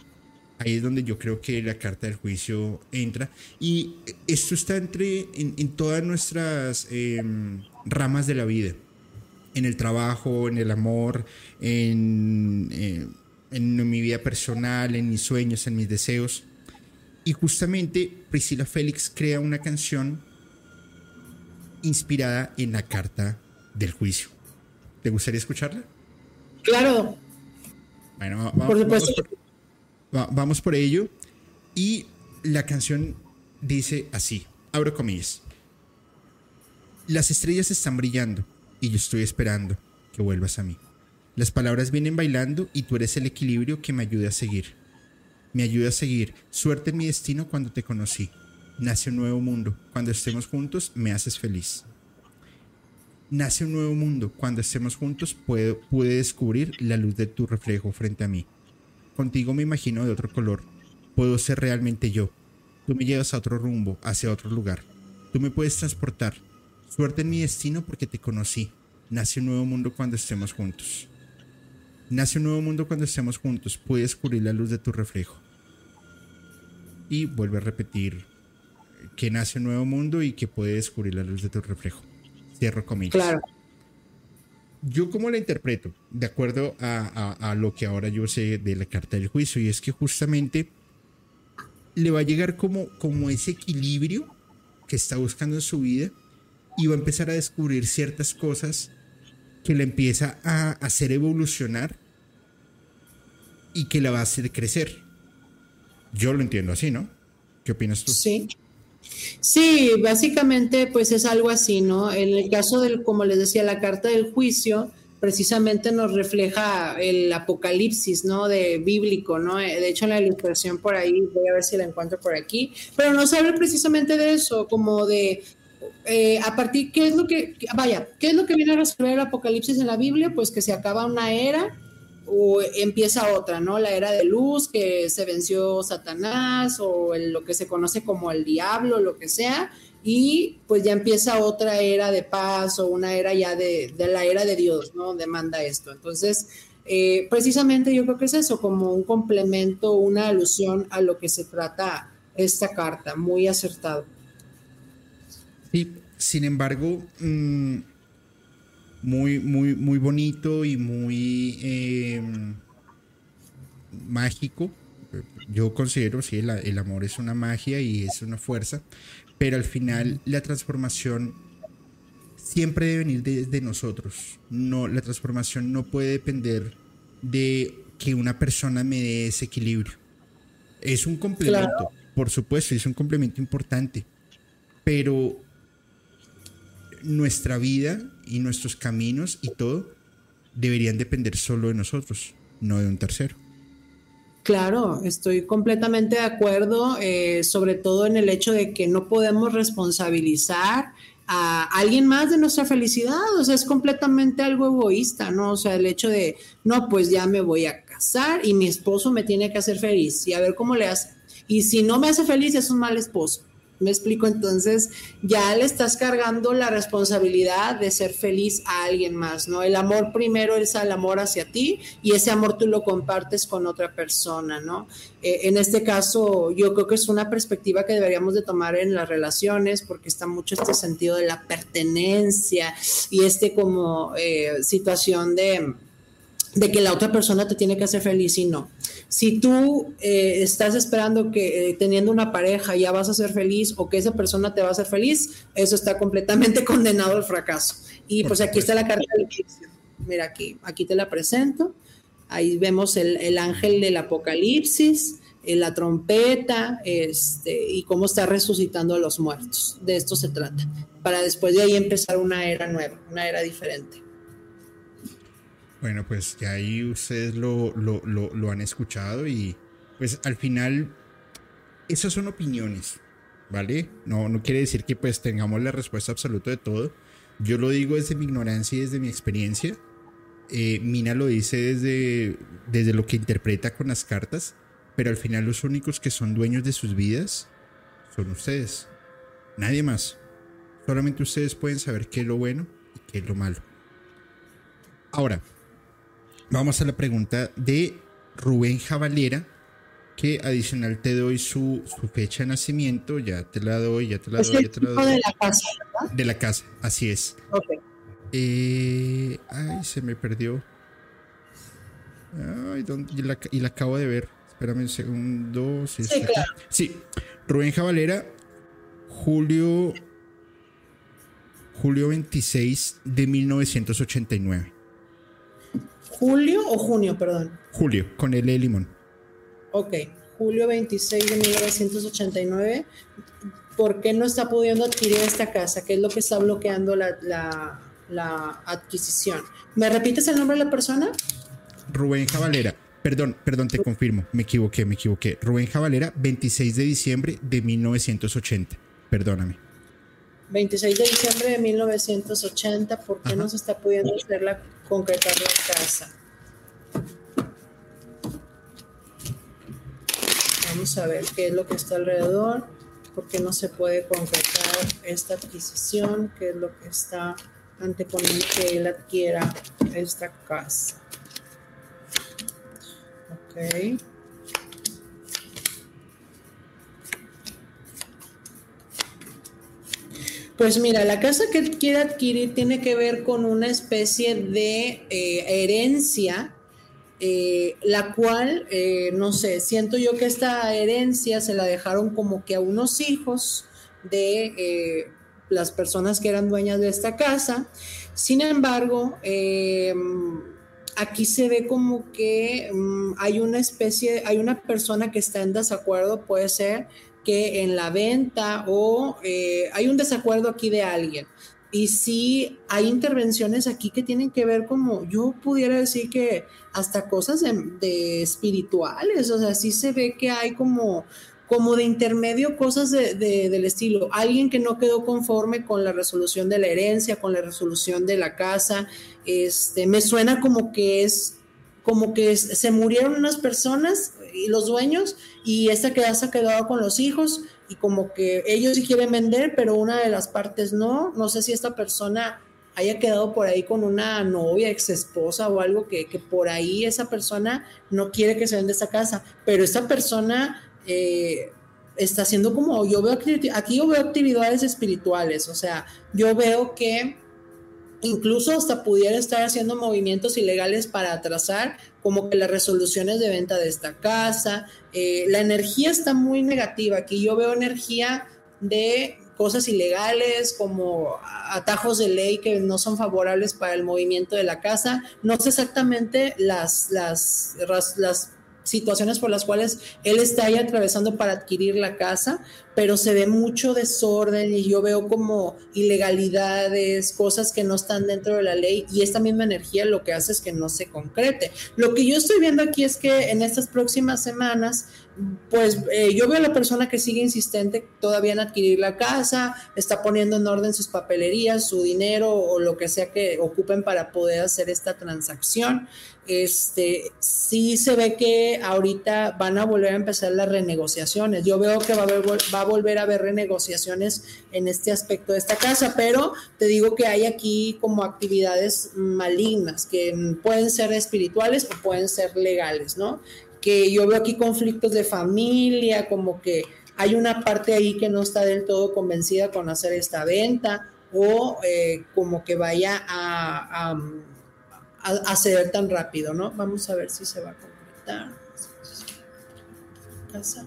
Ahí es donde yo creo que la carta del juicio entra. Y esto está entre en, todas nuestras em, ramas de la vida. En el trabajo, en el amor, en, eh, en mi vida personal, en mis sueños, en mis deseos. Y justamente Priscila Félix crea una canción inspirada en la carta del juicio. ¿Te gustaría escucharla? Claro. Bueno, vamos, por, vamos por ello. Y la canción dice así, abro comillas. Las estrellas están brillando y yo estoy esperando que vuelvas a mí. Las palabras vienen bailando y tú eres el equilibrio que me ayuda a seguir. Me ayuda a seguir. Suerte en mi destino cuando te conocí. Nace un nuevo mundo. Cuando estemos juntos me haces feliz. Nace un nuevo mundo. Cuando estemos juntos puedo, pude descubrir la luz de tu reflejo frente a mí. Contigo me imagino de otro color. Puedo ser realmente yo. Tú me llevas a otro rumbo, hacia otro lugar. Tú me puedes transportar. Suerte en mi destino porque te conocí. Nace un nuevo mundo cuando estemos juntos. Nace un nuevo mundo cuando estemos juntos. Pude descubrir la luz de tu reflejo. Y vuelve a repetir que nace un nuevo mundo y que puede descubrir la luz de tu reflejo. Cierro comillas. Claro. Yo como la interpreto, de acuerdo a, lo que ahora yo sé de la carta del juicio, y es que justamente le va a llegar como, como ese equilibrio que está buscando en su vida y va a empezar a descubrir ciertas cosas que le empieza a hacer evolucionar y que la va a hacer crecer. Yo lo entiendo así, ¿no? ¿Qué opinas tú? Sí. Sí, básicamente pues es algo así, ¿no? En el caso del, como les decía, la carta del juicio precisamente nos refleja el apocalipsis, ¿no? De bíblico, ¿no? De hecho, la ilustración por ahí, voy a ver si la encuentro por aquí, pero nos habla precisamente de eso, como de eh, a partir, ¿qué es lo que, vaya, qué es lo que viene a resolver el apocalipsis en la Biblia? Pues que se acaba una era o empieza otra, ¿no? La era de luz, que se venció Satanás o lo que se conoce como el diablo, lo que sea, y pues ya empieza otra era de paz o una era ya de, la era de Dios, ¿no? Demanda esto. Entonces, eh, precisamente yo creo que es eso, como un complemento, una alusión a lo que se trata esta carta, muy acertado. Sí, sin embargo, mm, muy, muy, muy bonito y muy em, mágico. Yo considero, sí, el, amor es una magia y es una fuerza, pero al final la transformación siempre debe venir desde nosotros. No, la transformación no puede depender de que una persona me dé ese equilibrio. Es un complemento, por supuesto, es un complemento importante, pero nuestra vida y nuestros caminos y todo deberían depender solo de nosotros, no de un tercero. Claro, estoy completamente de acuerdo, eh, sobre todo en el hecho de que no podemos responsabilizar a alguien más de nuestra felicidad, o sea, es completamente algo egoísta, ¿no? O sea, el hecho de, no, pues ya me voy a casar y mi esposo me tiene que hacer feliz y a ver cómo le hace. Y si no me hace feliz, es un mal esposo. Me explico, entonces ya le estás cargando la responsabilidad de ser feliz a alguien más, ¿no? El amor primero es el amor hacia ti y ese amor tú lo compartes con otra persona, ¿no? Eh, en este caso, yo creo que es una perspectiva que deberíamos de tomar en las relaciones porque está mucho este sentido de la pertenencia y este como eh, situación de de que la otra persona te tiene que hacer feliz y no. Si tú eh, estás esperando que eh, teniendo una pareja ya vas a ser feliz o que esa persona te va a hacer feliz, eso está completamente condenado al fracaso. Y pues aquí está la carta del juicio. Mira aquí, aquí te la presento. Ahí vemos el, ángel del apocalipsis, eh, la trompeta, este, y cómo está resucitando a los muertos. De esto se trata. Para después de ahí empezar una era nueva, una era diferente. Bueno, pues ya ahí ustedes lo, lo, han escuchado y pues al final esas son opiniones, ¿vale? No, no quiere decir que pues tengamos la respuesta absoluta de todo. Yo lo digo desde mi ignorancia y desde mi experiencia. Eh, Mina lo dice desde, desde lo que interpreta con las cartas, pero al final los únicos que son dueños de sus vidas son ustedes. Nadie más. Solamente ustedes pueden saber qué es lo bueno y qué es lo malo. Ahora, Vamos a la pregunta de Rubén Javalera, que adicional te doy su, fecha de nacimiento, ya te la doy, ya te la doy, ya te la doy. De la casa, ¿verdad? De la casa, así es. Ok. Eh, ay, se me perdió. Ay, ¿dónde? Y, la, y la acabo de ver. Espérame un segundo. Sí, sí, claro. sí. Rubén Javalera, julio, julio 26 de 1989. ¿Julio o junio, perdón? Julio, con el limón. Ok, julio 26 de 1989. ¿Por qué no está pudiendo adquirir esta casa? ¿Qué es lo que está bloqueando la, adquisición? ¿Me repites el nombre de la persona? Rubén Javalera. Perdón, perdón, te confirmo. Me equivoqué, me equivoqué. Rubén Javalera, 26 de diciembre de 1980. Perdóname. 26 de diciembre de 1980. ¿Por qué no se está pudiendo hacer la, concretar la casa? Vamos a ver qué es lo que está alrededor, por qué no se puede concretar esta adquisición, qué es lo que está anteponiendo que él adquiera esta casa. Ok. Pues mira, la casa que quiere adquirir tiene que ver con una especie de eh, herencia eh, la cual, eh, no sé, siento yo que esta herencia se la dejaron como que a unos hijos de las personas que eran dueñas de esta casa. Sin embargo, aquí se ve como que mm, hay una especie, hay una persona que está en desacuerdo, puede ser que en la venta o hay un desacuerdo aquí de alguien. Y sí hay intervenciones aquí que tienen que ver como, yo pudiera decir que hasta cosas de, espirituales, o sea, sí se ve que hay como, como de intermedio cosas de, del estilo. Alguien que no quedó conforme con la resolución de la herencia, con la resolución de la casa, este, me suena como que es, como que se murieron unas personas y los dueños y esta casa ha quedado con los hijos y como que ellos sí quieren vender, pero una de las partes no. No sé si esta persona haya quedado por ahí con una novia, ex esposa o algo que, por ahí esa persona no quiere que se venda esta casa, pero esta persona eh, está haciendo como, yo veo aquí yo veo actividades espirituales, o sea, yo veo que incluso hasta pudiera estar haciendo movimientos ilegales para atrasar como que las resoluciones de venta de esta casa. Eh, la energía está muy negativa. Aquí yo veo energía de cosas ilegales como atajos de ley que no son favorables para el movimiento de la casa. No sé exactamente las, las, las situaciones por las cuales él está ahí atravesando para adquirir la casa, pero se ve mucho desorden y yo veo como ilegalidades, cosas que no están dentro de la ley y esta misma energía lo que hace es que no se concrete. Lo que yo estoy viendo aquí es que en estas próximas semanas pues eh, yo veo a la persona que sigue insistente todavía en adquirir la casa, está poniendo en orden sus papelerías, su dinero o lo que sea que ocupen para poder hacer esta transacción. Este, sí se ve que ahorita van a volver a empezar las renegociaciones. Yo veo que va a, va a volver a haber renegociaciones en este aspecto de esta casa, pero te digo que hay aquí como actividades malignas que pueden ser espirituales o pueden ser legales, ¿no? que yo veo aquí conflictos de familia, como que hay una parte ahí que no está del todo convencida con hacer esta venta o eh, como que vaya a, a, ceder tan rápido, ¿no? Vamos a ver si se va a completar. Casa.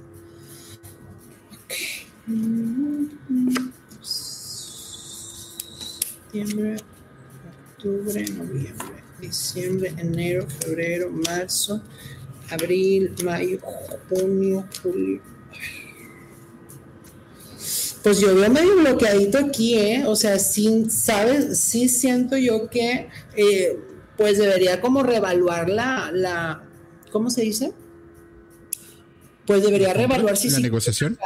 Septiembre, octubre, noviembre, diciembre, enero, febrero, marzo, abril, mayo, junio, julio. Pues yo veo medio bloqueadito aquí, ¿eh? O sea, sí, ¿sabes? Sí siento yo que, eh, pues debería como reevaluar la, la, ¿cómo se dice? Pues debería reevaluar si... ¿La negociación?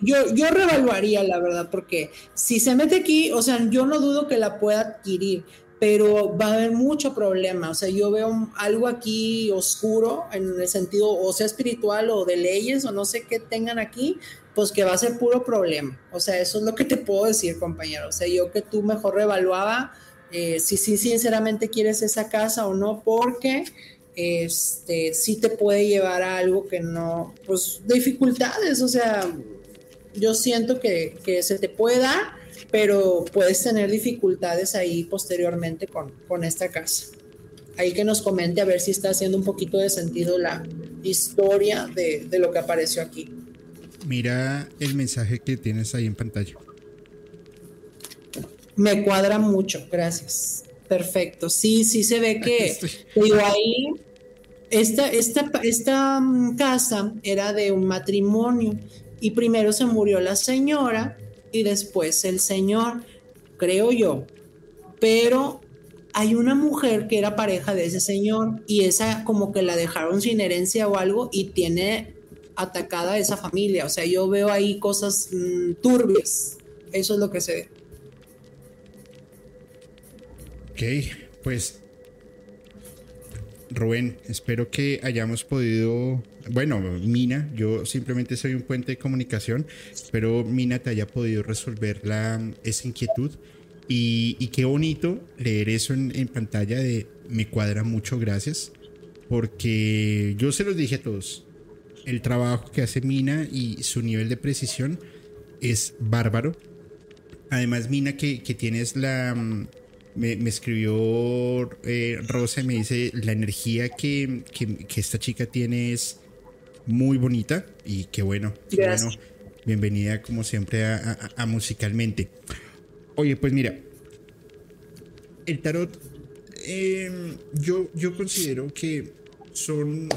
Yo, yo reevaluaría, la verdad, porque si se mete aquí, o sea, yo no dudo que la pueda adquirir, pero va a haber mucho problema. O sea, yo veo algo aquí oscuro en el sentido, o sea, espiritual o de leyes o no sé qué tengan aquí, pues que va a ser puro problema. O sea, eso es lo que te puedo decir, compañero. O sea, yo que tú mejor reevaluaba eh, si sí, sinceramente quieres esa casa o no, porque este, sí te puede llevar a algo que no, pues dificultades, o sea, yo siento que, que se te puede dar, pero puedes tener dificultades ahí posteriormente con, con esta casa. Ahí que nos comente a ver si está haciendo un poquito de sentido la historia de, de lo que apareció aquí. Mira el mensaje que tienes ahí en pantalla. Me cuadra mucho, gracias. Perfecto. Sí, sí se ve que, digo, ahí esta, esta, esta mm, casa era de un matrimonio y primero se murió la señora y después el señor, creo yo. Pero hay una mujer que era pareja de ese señor y esa como que la dejaron sin herencia o algo y tiene atacada esa familia. O sea, yo veo ahí cosas mm, turbias. Eso es lo que se ve. Ok, pues Rubén, espero que hayamos podido, bueno, Mina, yo simplemente soy un puente de comunicación, espero Mina te haya podido resolver la, esa inquietud y, qué bonito leer eso en, en, pantalla de me cuadra mucho, gracias, porque yo se los dije a todos, el trabajo que hace Mina y su nivel de precisión es bárbaro. Además, Mina, que, que tienes la, me, escribió eh, Rosa y me dice, la energía que, esta chica tiene es muy bonita y qué bueno, bueno. Bienvenida como siempre a, Musicalmente. Oye, pues mira, el tarot, em, yo, yo considero que son,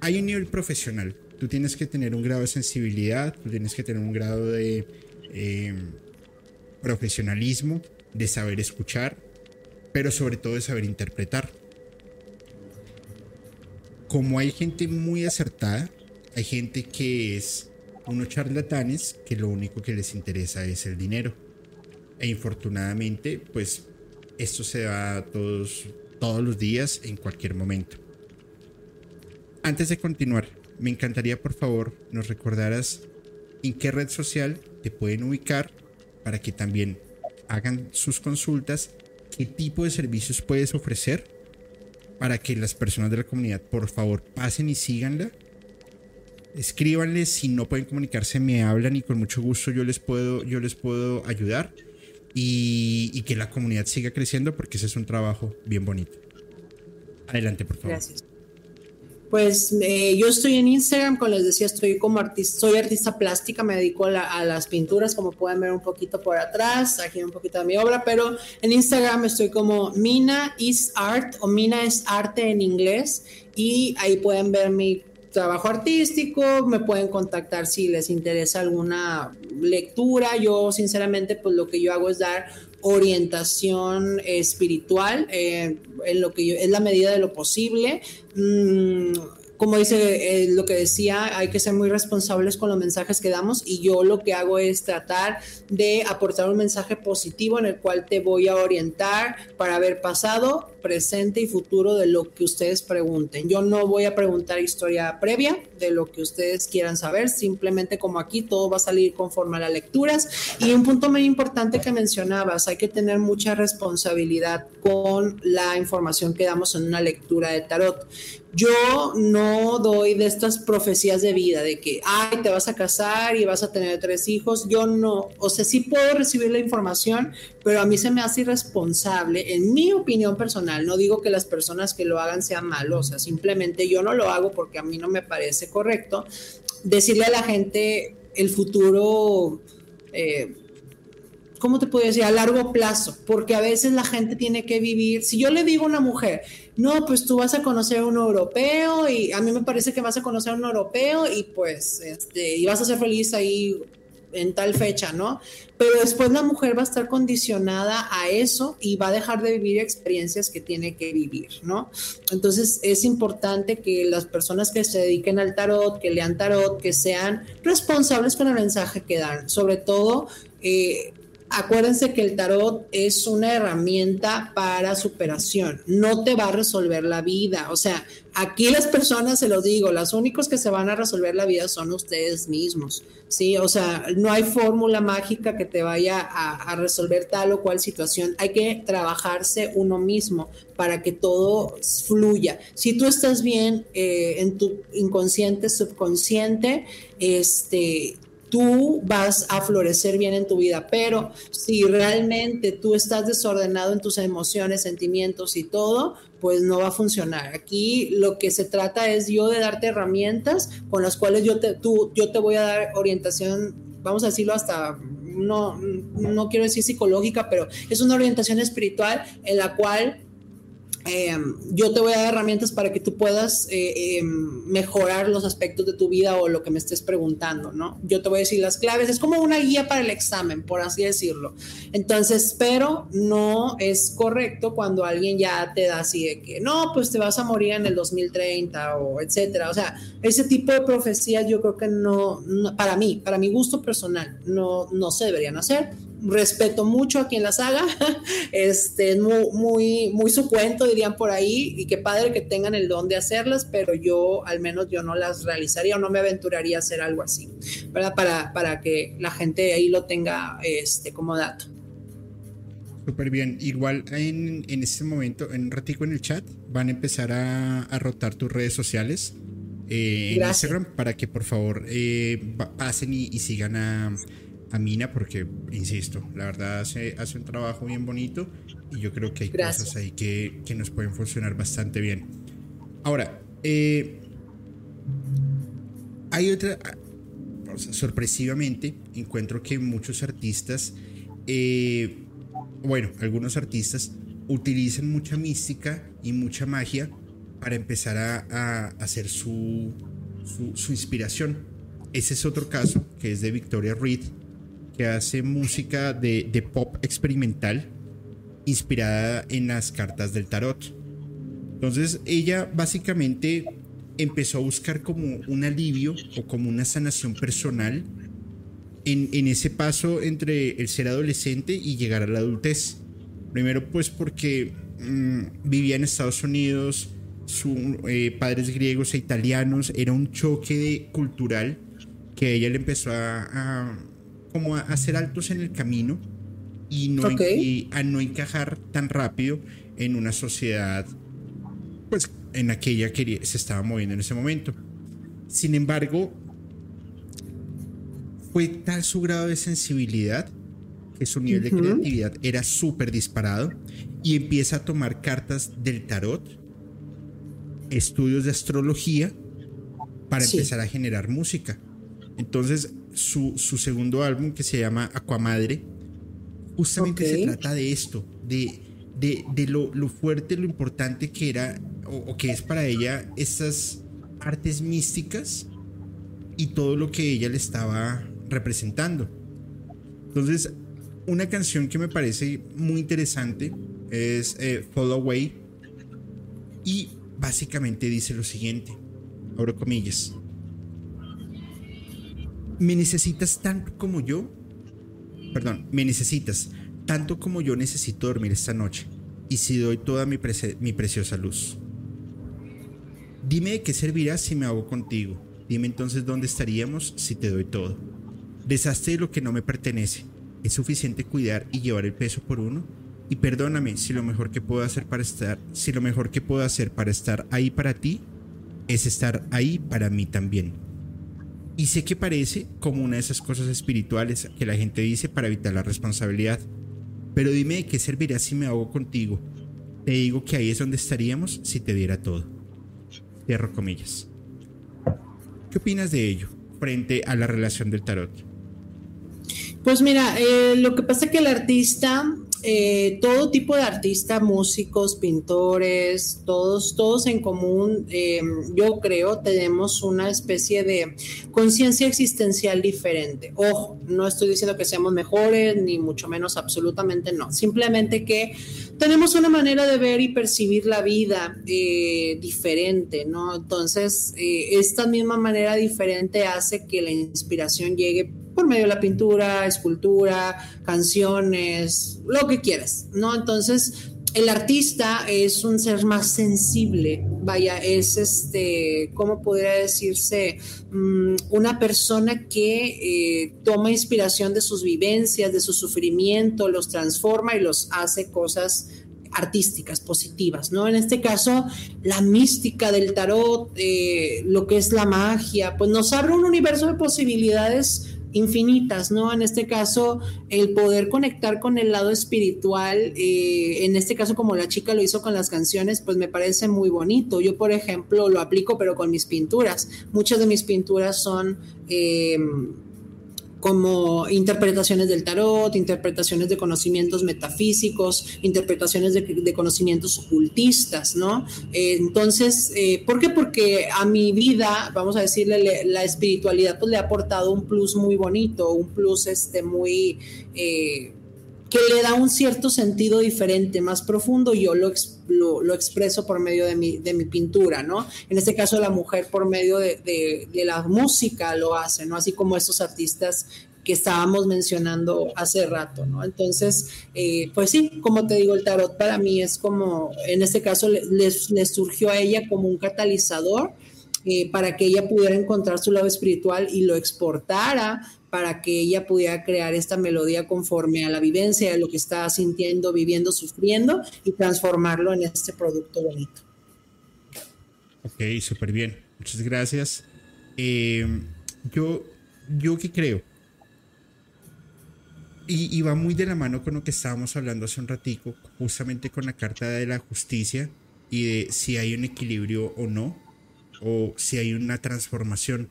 hay un nivel profesional. Tú tienes que tener un grado de sensibilidad, tú tienes que tener un grado de em, profesionalismo de saber escuchar, pero sobre todo de saber interpretar. Como hay gente muy acertada, hay gente que es unos charlatanes que lo único que les interesa es el dinero. E infortunadamente, pues esto se da todos, todos los días, en cualquier momento. Antes de continuar, me encantaría por favor nos recordaras en qué red social te pueden ubicar para que también hagan sus consultas, qué tipo de servicios puedes ofrecer para que las personas de la comunidad por favor pasen y síganla. Escríbanles, si no pueden comunicarse, me hablan y con mucho gusto yo les puedo, yo les puedo ayudar y, y que la comunidad siga creciendo porque ese es un trabajo bien bonito. Adelante, por favor. Gracias. Pues eh, yo estoy en Instagram, como les decía, estoy como artista, soy artista plástica, me dedico a, las pinturas, como pueden ver un poquito por atrás, aquí un poquito de mi obra, pero en Instagram estoy como Mina is Art o Mina es arte en inglés y ahí pueden ver mi trabajo artístico, me pueden contactar si les interesa alguna lectura. Yo sinceramente pues lo que yo hago es dar orientación espiritual eh, en lo que yo, es la medida de lo posible. Mm, como dice eh, lo que decía, hay que ser muy responsables con los mensajes que damos y yo lo que hago es tratar de aportar un mensaje positivo en el cual te voy a orientar para ver pasado, presente y futuro de lo que ustedes pregunten. Yo no voy a preguntar historia previa de lo que ustedes quieran saber, simplemente como aquí todo va a salir conforme a las lecturas. Y un punto muy importante que mencionabas, hay que tener mucha responsabilidad con la información que damos en una lectura de tarot. Yo no doy de estas profecías de vida, de que, ay, te vas a casar y vas a tener tres hijos. Yo no, o sea, sí puedo recibir la información, pero a mí se me hace irresponsable, en mi opinión personal. No digo que las personas que lo hagan sean malos, o sea, simplemente yo no lo hago porque a mí no me parece correcto. Decirle a la gente el futuro. Eh, ¿cómo te puedo decir? A largo plazo, porque a veces la gente tiene que vivir. Si yo le digo a una mujer, no, pues tú vas a conocer a un europeo y a mí me parece que vas a conocer a un europeo y pues, este, y vas a ser feliz ahí en tal fecha, ¿no? Pero después la mujer va a estar condicionada a eso y va a dejar de vivir experiencias que tiene que vivir, ¿no? Entonces es importante que las personas que se dediquen al tarot, que lean tarot, que sean responsables con el mensaje que dan, sobre todo... Eh, acuérdense que el tarot es una herramienta para superación, no te va a resolver la vida, o sea, aquí las personas, se los digo, los únicos que se van a resolver la vida son ustedes mismos, ¿sí? O sea, no hay fórmula mágica que te vaya a, resolver tal o cual situación, hay que trabajarse uno mismo para que todo fluya. Si tú estás bien eh, en tu inconsciente, subconsciente, este, tú vas a florecer bien en tu vida, pero si realmente tú estás desordenado en tus emociones, sentimientos y todo, pues no va a funcionar. Aquí lo que se trata es yo de darte herramientas con las cuales yo te, tú, yo te voy a dar orientación, vamos a decirlo hasta no, no quiero decir psicológica, pero es una orientación espiritual en la cual Em, yo te voy a dar herramientas para que tú puedas eh, em, mejorar los aspectos de tu vida o lo que me estés preguntando, ¿no? Yo te voy a decir las claves, es como una guía para el examen, por así decirlo. Entonces, pero no es correcto cuando alguien ya te da así de que, no, pues te vas a morir en el 2030 o etcétera. O sea, ese tipo de profecías yo creo que no, no para mí, para mi gusto personal, no, no se deberían hacer respeto mucho a quien las haga, este, muy, muy, muy su cuento, dirían por ahí, y qué padre que tengan el don de hacerlas, pero yo al menos yo no las realizaría o no me aventuraría a hacer algo así, ¿verdad? Para, para que la gente ahí lo tenga este, como dato. Súper bien. Igual en, en, este momento, en un ratico en el chat, van a empezar a, a rotar tus redes sociales eh, en Instagram para que por favor eh, pasen y, y sigan a a Mina porque, insisto, la verdad hace, hace un trabajo bien bonito y yo creo que hay cosas ahí que, que, nos pueden funcionar bastante bien. Ahora, eh, hay otra, sorpresivamente, encuentro que muchos artistas, eh, bueno, algunos artistas utilizan mucha mística y mucha magia para empezar a, a hacer su, su, su inspiración. Ese es otro caso, que es de Victoria Reed, que hace música de, de, pop experimental inspirada en las cartas del tarot. Entonces ella básicamente empezó a buscar como un alivio o como una sanación personal en, en ese paso entre el ser adolescente y llegar a la adultez. Primero pues porque mmm, vivía en Estados Unidos, sus eh, padres griegos e italianos, era un choque cultural que ella le empezó a como a hacer altos en el camino y, no y a no encajar tan rápido en una sociedad pues en aquella que se estaba moviendo en ese momento. Sin embargo, fue tal su grado de sensibilidad que su nivel de creatividad era súper disparado y empieza a tomar cartas del tarot, estudios de astrología para sí. empezar a generar música. Entonces, su, su, segundo álbum que se llama Aquamadre, justamente okay. se trata de esto, de, de, de lo, lo, fuerte, lo importante que era o, o, que es para ella estas artes místicas y todo lo que ella le estaba representando. Entonces, una canción que me parece muy interesante es eh, Fall Away y básicamente dice lo siguiente, abro comillas. Me necesitas tanto como yo. Perdón, me necesitas tanto como yo necesito dormir esta noche. Y si doy toda mi, pre mi preciosa luz. Dime de qué servirá si me hago contigo. Dime entonces dónde estaríamos si te doy todo. Deshazte de lo que no me pertenece. Es suficiente cuidar y llevar el peso por uno. Y perdóname si lo mejor que puedo hacer para estar, si lo mejor que puedo hacer para estar ahí para ti es estar ahí para mí también. Y sé que parece como una de esas cosas espirituales que la gente dice para evitar la responsabilidad. Pero dime de qué serviría si me hago contigo. Te digo que ahí es donde estaríamos si te diera todo. Cierro comillas. ¿Qué opinas de ello frente a la relación del tarot? Pues mira, eh, lo que pasa es que el artista eh, todo tipo de artistas, músicos, pintores, todos, todos en común, eh, yo creo, tenemos una especie de conciencia existencial diferente. Ojo, no estoy diciendo que seamos mejores, ni mucho menos, absolutamente no. Simplemente que tenemos una manera de ver y percibir la vida eh, diferente, ¿no? Entonces, esta misma manera diferente hace que la inspiración llegue por medio de la pintura, escultura, canciones, lo que quieras, ¿no? Entonces, el artista es un ser más sensible, vaya, es este, ¿cómo podría decirse? Mm, una persona que eh, toma inspiración de sus vivencias, de su sufrimiento, los transforma y los hace cosas artísticas, positivas, ¿no? En este caso, la mística del tarot, eh, lo que es la magia, pues nos abre un universo de posibilidades infinitas, ¿no? En este caso, el poder conectar con el lado espiritual, eh, en este caso como la chica lo hizo con las canciones, pues me parece muy bonito. Yo, por ejemplo, lo aplico, pero con mis pinturas. Muchas de mis pinturas son... Eh, como interpretaciones del tarot, interpretaciones de conocimientos metafísicos, interpretaciones de, conocimientos ocultistas, ¿no? Entonces, eh, ¿por qué? Porque a mi vida, vamos a decirle, la espiritualidad pues le ha aportado un plus muy bonito, un plus este muy... Eh, que le da un cierto sentido diferente, más profundo, yo lo, lo, expreso por medio de mi, de mi, pintura, ¿no? En este caso la mujer por medio de, de, la música lo hace, ¿no? Así como estos artistas que estábamos mencionando hace rato, ¿no? Entonces, eh, pues sí, como te digo, el tarot para mí es como, en este caso, le, surgió a ella como un catalizador eh, para que ella pudiera encontrar su lado espiritual y lo exportara para que ella pudiera crear esta melodía conforme a la vivencia de lo que está sintiendo, viviendo, sufriendo y transformarlo en este producto bonito. Ok, súper bien. Muchas gracias. Eh, yo, yo qué creo. Y, y, va muy de la mano con lo que estábamos hablando hace un ratico, justamente con la carta de la justicia y de si hay un equilibrio o no, o si hay una transformación.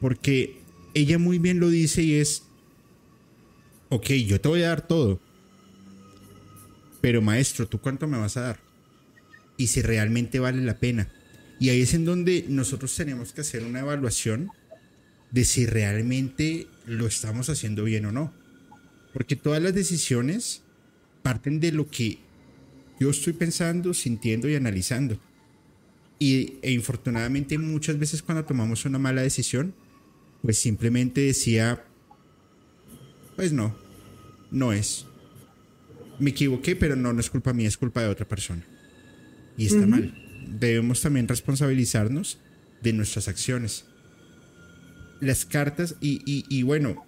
Porque ella muy bien lo dice y es, ok, yo te voy a dar todo, pero maestro, ¿tú cuánto me vas a dar? Y si realmente vale la pena. Y ahí es en donde nosotros tenemos que hacer una evaluación de si realmente lo estamos haciendo bien o no. Porque todas las decisiones parten de lo que yo estoy pensando, sintiendo y analizando. Y e infortunadamente muchas veces cuando tomamos una mala decisión, pues simplemente decía, pues no, no es. Me equivoqué, pero no, no es culpa mía, es culpa de otra persona. Y está mal. Debemos también responsabilizarnos de nuestras acciones. Las cartas, y, y, bueno,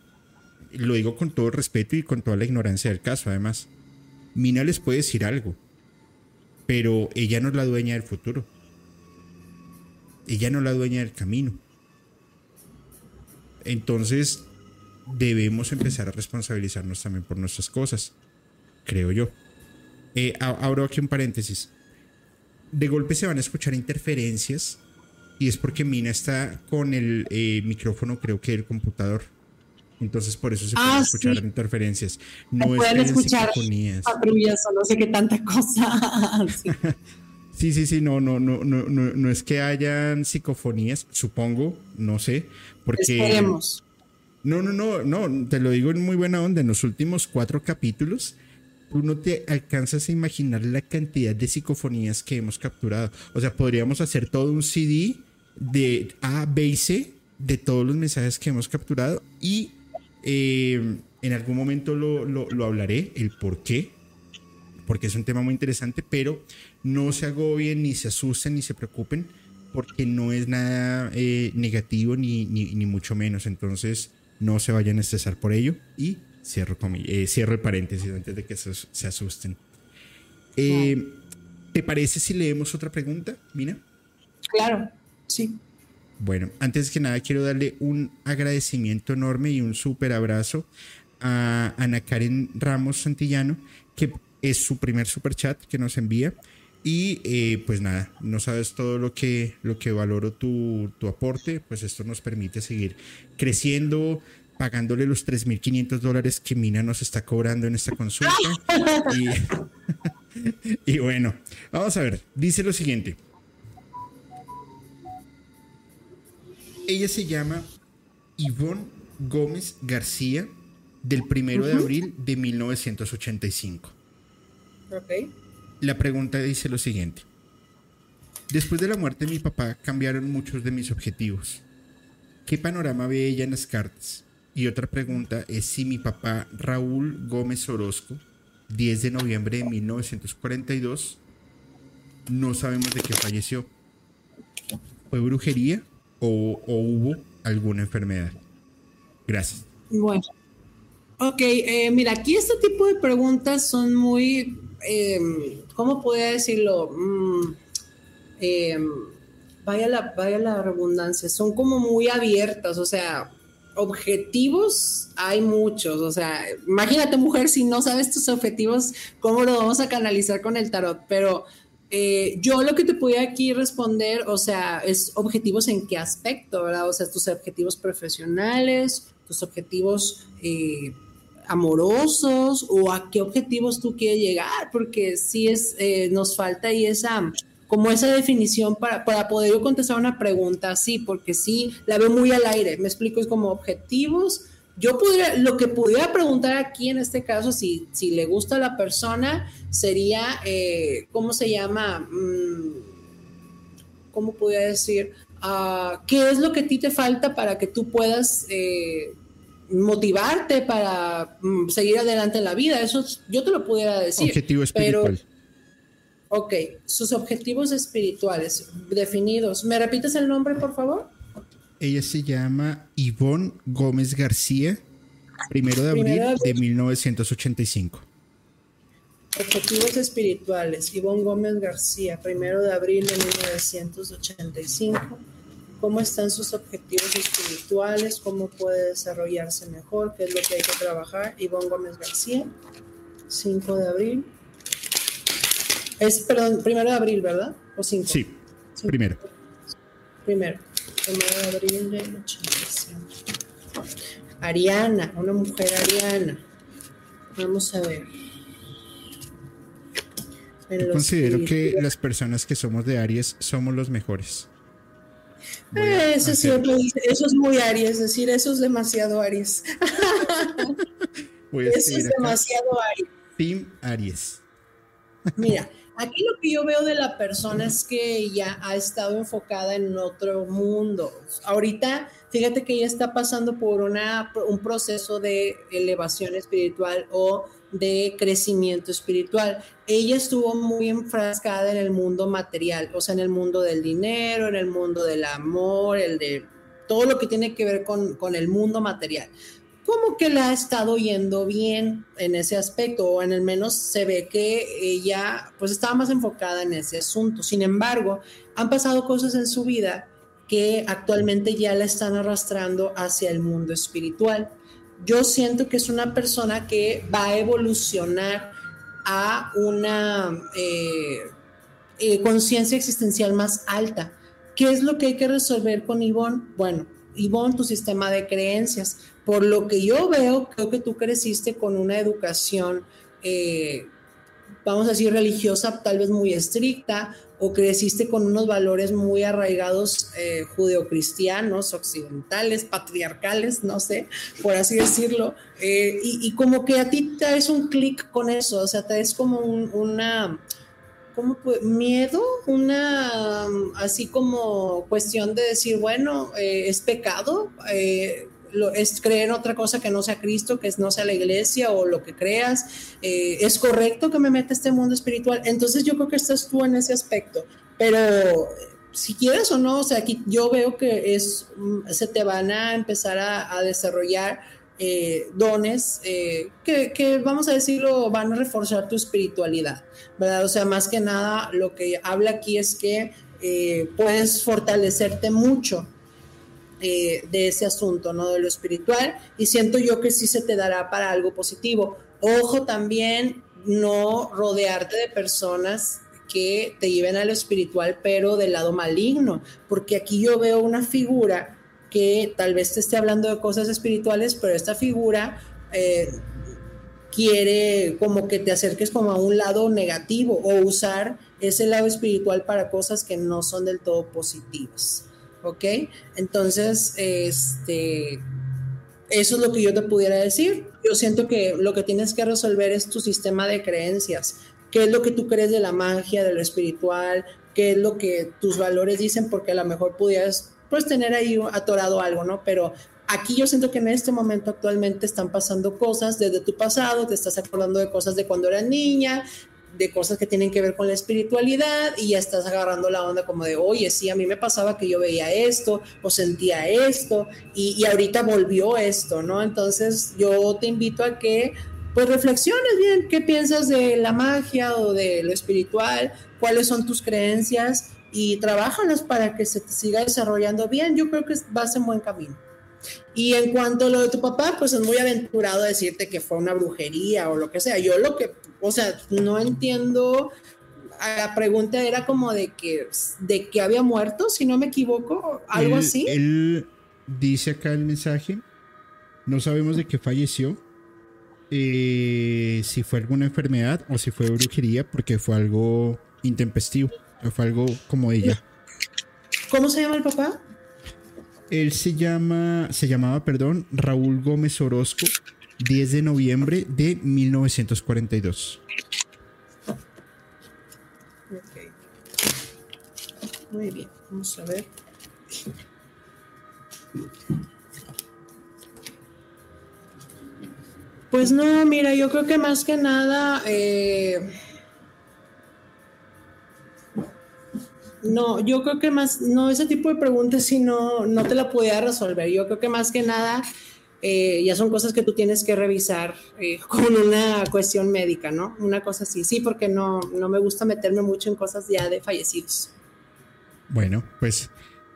lo digo con todo respeto y con toda la ignorancia del caso, además. Mina les puede decir algo, pero ella no es la dueña del futuro. Ella no es la dueña del camino. Entonces, debemos empezar a responsabilizarnos también por nuestras cosas, creo yo. Eh, abro aquí un paréntesis. De golpe se van a escuchar interferencias y es porque Mina está con el eh, micrófono, creo que del computador. Entonces por eso se pueden ah, escuchar interferencias. No pueden escuchar patrullas o no sé qué tanta cosa. sí. sí, sí, no, no, no, no, no, no es que hayan psicofonías, supongo, no sé, porque... No, no, no, no, te lo digo en muy buena onda. En los últimos cuatro capítulos, tú no te alcanzas a imaginar la cantidad de psicofonías que hemos capturado. O sea, podríamos hacer todo un CD de A, B y C de todos los mensajes que hemos capturado y eh, en algún momento lo, lo, hablaré, el por qué, porque es un tema muy interesante, pero no se agobien, ni se asusten, ni se preocupen porque no es nada eh, negativo ni, ni, mucho menos. Entonces, no se vayan a estresar por ello. Y cierro, eh, cierro el paréntesis antes de que se, asusten. Eh, ¿Te parece si leemos otra pregunta, Mina? Claro, sí. Bueno, antes que nada quiero darle un agradecimiento enorme y un súper abrazo a Ana Karen Ramos Santillano, que es su primer super chat que nos envía. Y eh, pues nada, no sabes todo lo que, lo que valoro tu, tu aporte, pues esto nos permite seguir creciendo, pagándole los 3.500 dólares que Mina nos está cobrando en esta consulta. y, y bueno, vamos a ver, dice lo siguiente. Ella se llama Ivonne Gómez García del primero de abril de 1985. Ok. La pregunta dice lo siguiente. Después de la muerte de mi papá cambiaron muchos de mis objetivos. ¿Qué panorama ve ella en las cartas? Y otra pregunta es si mi papá Raúl Gómez Orozco, 10 de noviembre de 1942, no sabemos de qué falleció. ¿Fue brujería o, hubo alguna enfermedad? Gracias. Bueno. Ok, eh, mira, aquí este tipo de preguntas son muy, em, ¿cómo podría decirlo? Mm, em, vaya, la, vaya la redundancia, son como muy abiertas, o sea, objetivos hay muchos, o sea, imagínate mujer, si no sabes tus objetivos, ¿cómo lo vamos a canalizar con el tarot? Pero eh, yo lo que te puedo aquí responder, o sea, es objetivos en qué aspecto, ¿verdad? O sea, tus objetivos profesionales, tus objetivos eh, amorosos o a qué objetivos tú quieres llegar, porque sí es, eh, nos falta ahí esa, como esa definición para, para poder yo contestar una pregunta así, porque sí, la veo muy al aire, me explico, es como objetivos, yo podría, lo que pudiera preguntar aquí en este caso, si, si le gusta a la persona, sería, eh, ¿cómo se llama? Mm, ¿Cómo podría decir? Ah, ¿Qué es lo que a ti te falta para que tú puedas eh, motivarte para mm, seguir adelante en la vida? Eso yo te lo pudiera decir. Objetivo espiritual. ok, sus objetivos espirituales definidos. ¿Me repites el nombre, por favor? Ella se llama Ivonne Gómez García, primero de abril de 1985. Objetivos espirituales. Ivonne Gómez García, primero de abril de 1985. ¿Cómo están sus objetivos espirituales? ¿Cómo puede desarrollarse mejor? ¿Qué es lo que hay que trabajar? Ivonne Gómez García, 5 de abril. Es, perdón, primero de abril, ¿verdad? ¿O 5? Sí, primero. Primero de abril del 85. Ariana, una mujer ariana. Vamos a ver. Yo considero que las personas que somos de Aries somos los mejores. Eh, eso, eso es muy Aries, es decir, eso es demasiado Aries. eso es demasiado Aries. Team Aries. Mira, Aquí lo que yo veo de la persona es que ella ha estado enfocada en otro mundo. Ahorita, fíjate que ella está pasando por una, un proceso de elevación espiritual o de crecimiento espiritual. Ella estuvo muy enfrascada en el mundo material, o sea, en el mundo del dinero, en el mundo del amor, el de todo lo que tiene que ver con, con el mundo material como que le ha estado yendo bien en ese aspecto, o en el menos se ve que ella pues estaba más enfocada en ese asunto. Sin embargo, han pasado cosas en su vida que actualmente ya la están arrastrando hacia el mundo espiritual. Yo siento que es una persona que va a evolucionar a una eh, eh, conciencia existencial más alta. ¿Qué es lo que hay que resolver con Ivonne? Bueno, Ivonne, tu sistema de creencias por lo que yo veo, creo que tú creciste con una educación, eh, vamos a decir, religiosa, tal vez muy estricta, o creciste con unos valores muy arraigados eh, judeocristianos, occidentales, patriarcales, no sé, por así decirlo, eh, y, como que a ti te das un clic con eso, o sea, te das como una... ¿Cómo miedo, una así como cuestión de decir, bueno, es pecado, es creer otra cosa que no sea Cristo, que no sea la iglesia o lo que creas. Eh, es correcto que me meta este mundo espiritual. Entonces yo creo que estás tú en ese aspecto. Pero si quieres o no, o sea, aquí yo veo que es, mm, se te van a empezar a, desarrollar eh, dones eh, que, que, vamos a decirlo, van a reforzar tu espiritualidad, ¿verdad? O sea, más que nada, lo que habla aquí es que puedes fortalecerte mucho eh, de ese asunto, ¿no? De lo espiritual, y siento yo que sí se te dará para algo positivo. Ojo también, no rodearte de personas que te lleven a lo espiritual, pero del lado maligno, porque aquí yo veo una figura que tal vez te esté hablando de cosas espirituales, pero esta figura eh, quiere como que te acerques como a un lado negativo o usar ese lado espiritual para cosas que no son del todo positivas. ¿Ok? Entonces, este, eso es lo que yo te pudiera decir. Yo siento que lo que tienes que resolver es tu sistema de creencias. ¿Qué es lo que tú crees de la magia, de lo espiritual? ¿Qué es lo que tus valores dicen? Porque a lo mejor pudieras pues tener ahí atorado algo, ¿no? Pero Aquí yo siento que en este momento actualmente están pasando cosas desde tu pasado, te estás acordando de cosas de cuando eras niña, de cosas que tienen que ver con la espiritualidad y ya estás agarrando la onda como de, oye, sí, a mí me pasaba que yo veía esto o sentía esto y, y ahorita volvió esto, ¿no? Entonces yo te invito a que pues reflexiones bien qué piensas de la magia o de lo espiritual, cuáles son tus creencias y trabajalas para que se te siga desarrollando bien. Yo creo que vas en buen camino. Y en cuanto a lo de tu papá, pues es muy aventurado decirte que fue una brujería o lo que sea. Yo lo que, o sea, no entiendo. La pregunta era como de que, de que había muerto, si no me equivoco, algo así. Él dice acá el mensaje, no sabemos de qué falleció, eh, si fue alguna enfermedad o si fue brujería, porque fue algo intempestivo, fue algo como ella. ¿Cómo se llama el papá? Él se llama, se llamaba, perdón, Raúl Gómez Orozco, 10 de noviembre de 1942. Muy bien, vamos a ver. Pues no, mira, yo creo que más que nada, eh, no, yo creo que más, no, ese tipo de preguntas si no, no te la podía resolver. Yo creo que más que nada, eh, ya son cosas que tú tienes que revisar eh, con una cuestión médica, ¿no? Una cosa así, sí, porque no, no me gusta meterme mucho en cosas ya de fallecidos. Bueno, pues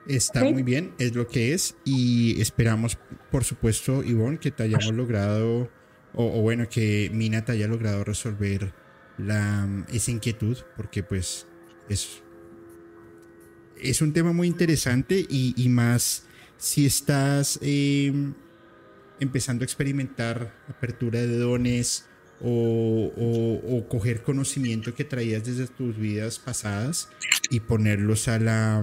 está muy bien, es lo que es y esperamos, por supuesto, Ivonne, que te hayamos logrado o, bueno, que Mina haya logrado resolver la, esa inquietud, porque pues es, es un tema muy interesante y, más si estás em, empezando a experimentar apertura de dones o, o, coger conocimiento que traías desde tus vidas pasadas y ponerlos a la,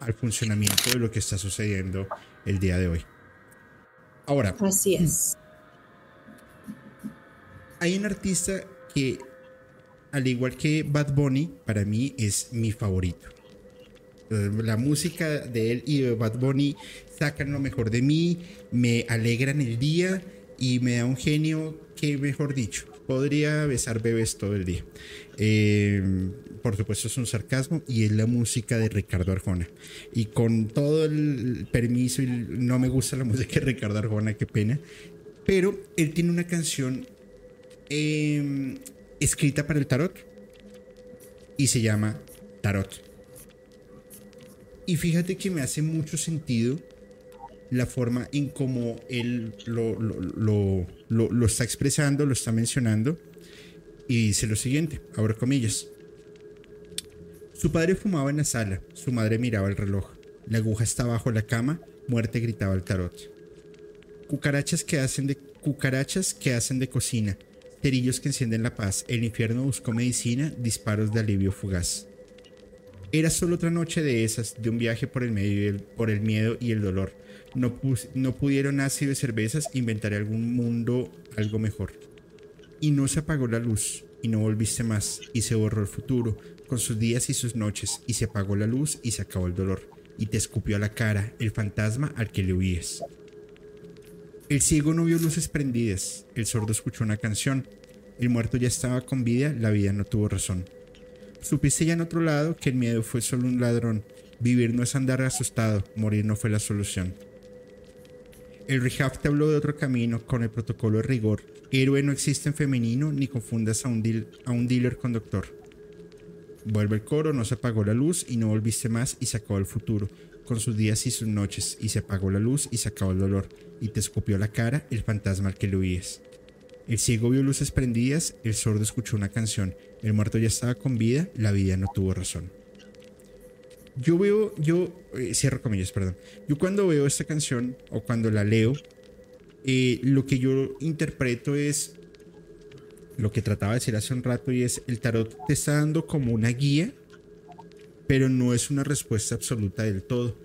al funcionamiento de lo que está sucediendo el día de hoy. Ahora. Así es hay un artista que, al igual que Bad Bunny, para mí es mi favorito. La música de él y de Bad Bunny sacan lo mejor de mí, me alegran el día y me da un genio que, mejor dicho, podría besar bebés todo el día. Em, por supuesto es un sarcasmo y es la música de Ricardo Arjona. Y con todo el permiso, no me gusta la música de Ricardo Arjona, qué pena. Pero él tiene una canción Em, escrita para el tarot y se llama Tarot. Y fíjate que me hace mucho sentido la forma en cómo él lo, lo, lo, está expresando, lo está mencionando. Y dice lo siguiente, abro comillas. Su padre fumaba en la sala, su madre miraba el reloj. La aguja está bajo la cama, muerte gritaba el tarot. Cucarachas que hacen de cucarachas que hacen de cocina, cerillos que encienden la paz, el infierno buscó medicina, disparos de alivio fugaz. Era solo otra noche de esas, de un viaje por el, medio por el miedo y el dolor. No, pudieron ácido de cervezas, inventaré algún mundo algo mejor. Y no se apagó la luz, y no volviste más, y se borró el futuro, con sus días y sus noches, y se apagó la luz y se acabó el dolor, y te escupió a la cara el fantasma al que le huíes. El ciego no vio luces prendidas, el sordo escuchó una canción, el muerto ya estaba con vida, la vida no tuvo razón. Supiste ya en otro lado que el miedo fue solo un ladrón, vivir no es andar asustado, morir no fue la solución. El rehab te habló de otro camino con el protocolo de rigor. Héroe no existe en femenino ni confundas a un, a un dealer con doctor. Vuelve el coro, no se apagó la luz y no volviste más y se acabó el futuro con sus días y sus noches, y se apagó la luz y se acabó el dolor, y te escupió la cara el fantasma al que le huíes. El ciego vio luces prendidas, el sordo escuchó una canción, el muerto ya estaba con vida, la vida no tuvo razón. Yo veo, yo, eh, cierro comillas, perdón. Yo cuando veo esta canción o cuando la leo, eh, lo que yo interpreto es lo que trataba de decir hace un rato y es el tarot te está dando como una guía pero no es una respuesta absoluta del todo,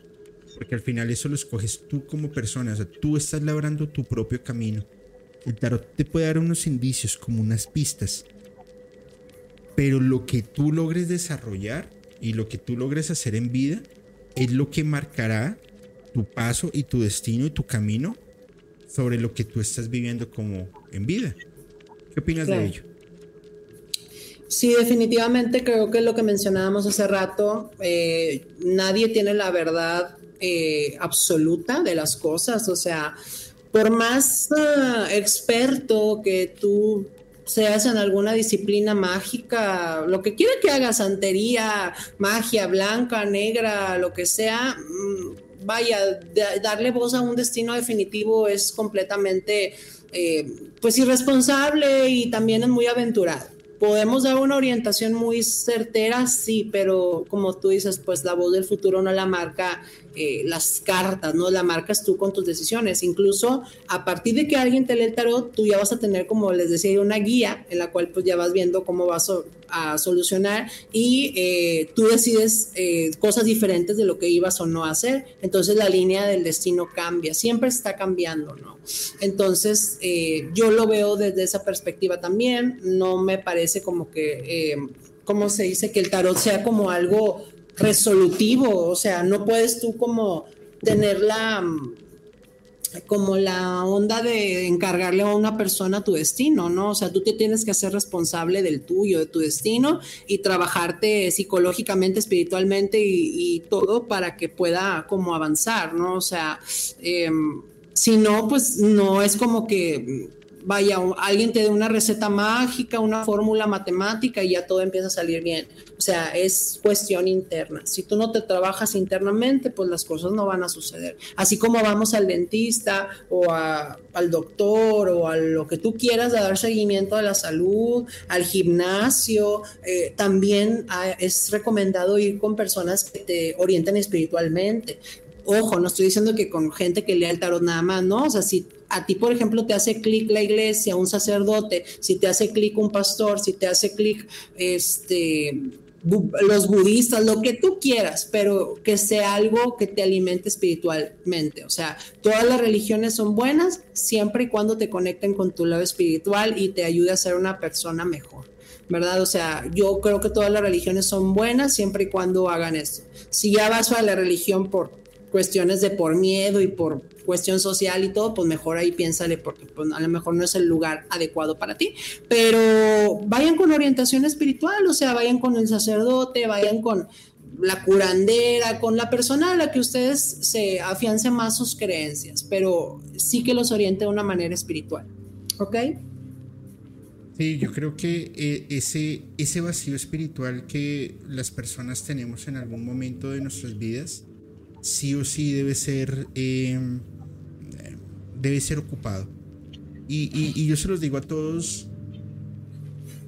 porque al final eso lo escoges tú como persona, o sea, tú estás labrando tu propio camino. El tarot te puede dar unos indicios, como unas pistas, pero lo que tú logres desarrollar y lo que tú logres hacer en vida es lo que marcará tu paso y tu destino y tu camino sobre lo que tú estás viviendo como en vida. ¿Qué opinas de ello? Sí, definitivamente creo que lo que mencionábamos hace rato, eh, nadie tiene la verdad eh, absoluta de las cosas, o sea, por más ah, experto que tú seas en alguna disciplina mágica, lo que quiera que hagas, santería, magia, blanca, negra, lo que sea, mm, vaya, darle voz a un destino definitivo es completamente, eh, pues, irresponsable y también es muy aventurado. Podemos dar una orientación muy certera, sí, pero como tú dices, pues la voz del futuro no la marca eh, las cartas, ¿no? La marcas tú con tus decisiones. Incluso a partir de que alguien te lee el tarot, tú ya vas a tener, como les decía, una guía en la cual pues ya vas viendo cómo vas a, solucionar y eh, tú decides eh, cosas diferentes de lo que ibas o no a hacer. Entonces la línea del destino cambia, siempre está cambiando, ¿no? Entonces yo lo veo desde esa perspectiva también. No me parece como que... ¿cómo se dice? Que el tarot sea como algo resolutivo, o sea, no puedes tú como tener la como la onda de encargarle a una persona tu destino, ¿no? O sea, tú te tienes que hacer responsable del tuyo, de tu destino y trabajarte psicológicamente, espiritualmente y, todo para que pueda como avanzar, ¿no? O sea, em, si no, pues no es como que vaya, alguien te dé una receta mágica, una fórmula matemática y ya todo empieza a salir bien. O sea, es cuestión interna. Si tú no te trabajas internamente, pues las cosas no van a suceder. Así como vamos al dentista o al doctor o a lo que tú quieras a dar seguimiento a la salud, al gimnasio, eh, también ah, es recomendado ir con personas que te orienten espiritualmente. Ojo, no estoy diciendo que con gente que lea el tarot nada más, ¿no? O sea, si a ti, por ejemplo, te hace clic la iglesia, un sacerdote, si te hace clic un pastor, si te hace clic este, los budistas, lo que tú quieras, pero que sea algo que te alimente espiritualmente. O sea, todas las religiones son buenas siempre y cuando te conecten con tu lado espiritual y te ayude a ser una persona mejor. ¿verdad? O sea, yo creo que todas las religiones son buenas siempre y cuando hagan esto. Si ya vas a la religión por cuestiones de por miedo y por cuestión social y todo, pues mejor ahí piénsale porque pues, a lo mejor no es el lugar adecuado para ti. Pero vayan con orientación espiritual, o sea, vayan con el sacerdote, vayan con la curandera, con la persona a la que ustedes se afiancen más sus creencias, pero sí que los oriente de una manera espiritual. ¿Ok? Sí, yo creo que eh, ese, ese vacío espiritual que las personas tenemos en algún momento de nuestras vidas, sí o sí debe ser, em, debe ser ocupado. Y, yo se los digo a todos,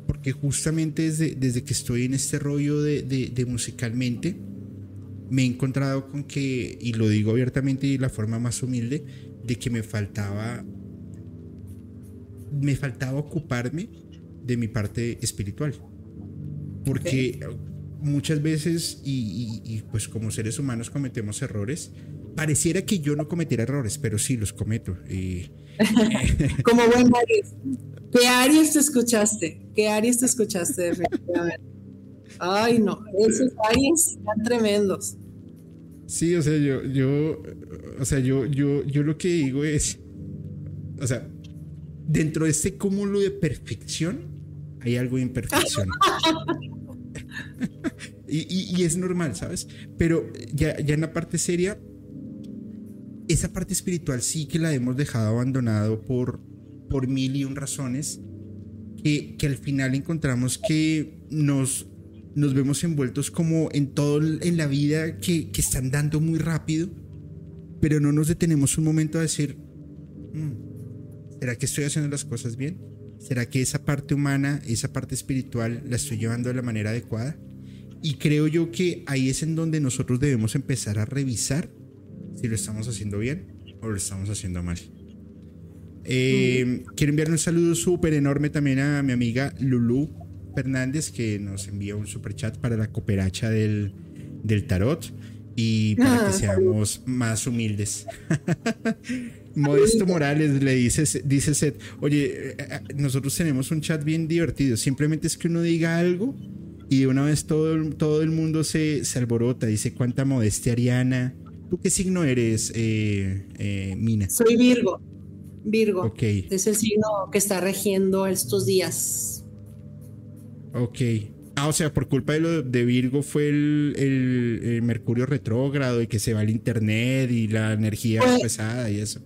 porque justamente desde, desde que estoy en este rollo de, musicalmente, me he encontrado con que, y lo digo abiertamente y de la forma más humilde, de que me faltaba, me faltaba ocuparme de mi parte espiritual. Porque muchas veces, y, pues como seres humanos cometemos errores, pareciera que yo no cometiera errores, pero sí los cometo. como buen Aries. ¿Qué Aries te escuchaste? ¿Qué Aries te escuchaste definitivamente? Ay, no, esos Aries están tremendos. Sí, o sea, yo, yo, o sea, yo, yo, yo lo que digo es, o sea, dentro de este cúmulo de perfección hay algo de imperfección. y, es normal, ¿sabes? Pero ya, ya en la parte seria, esa parte espiritual sí que la hemos dejado abandonado por, por mil y un razones que, que al final encontramos que nos, nos vemos envueltos como en todo en la vida que, que están dando muy rápido, pero no nos detenemos un momento a decir, mm, ¿será que estoy haciendo las cosas bien? ¿Será que esa parte humana, esa parte espiritual, la estoy llevando de la manera adecuada? Y creo yo que ahí es en donde nosotros debemos empezar a revisar si lo estamos haciendo bien o lo estamos haciendo mal. Eh, quiero enviarle un saludo súper enorme también a mi amiga Lulu Fernández, que nos envía un super chat para la cooperacha del, del tarot y para que ah, seamos más humildes. Modesto Morales le dice, dice Seth, oye, eh, eh, nosotros tenemos un chat bien divertido, simplemente es que uno diga algo y de una vez todo, todo el mundo se, se alborota, dice cuánta modestia ariana, ¿Tú qué signo eres, eh, eh, Mina? Soy Virgo. Virgo. Ok. Es el signo que está regiendo estos días. Ok. Ah, o sea, por culpa de lo de Virgo fue el, el- el Mercurio retrógrado y que se va el internet y la energía Pues- pesada y eso.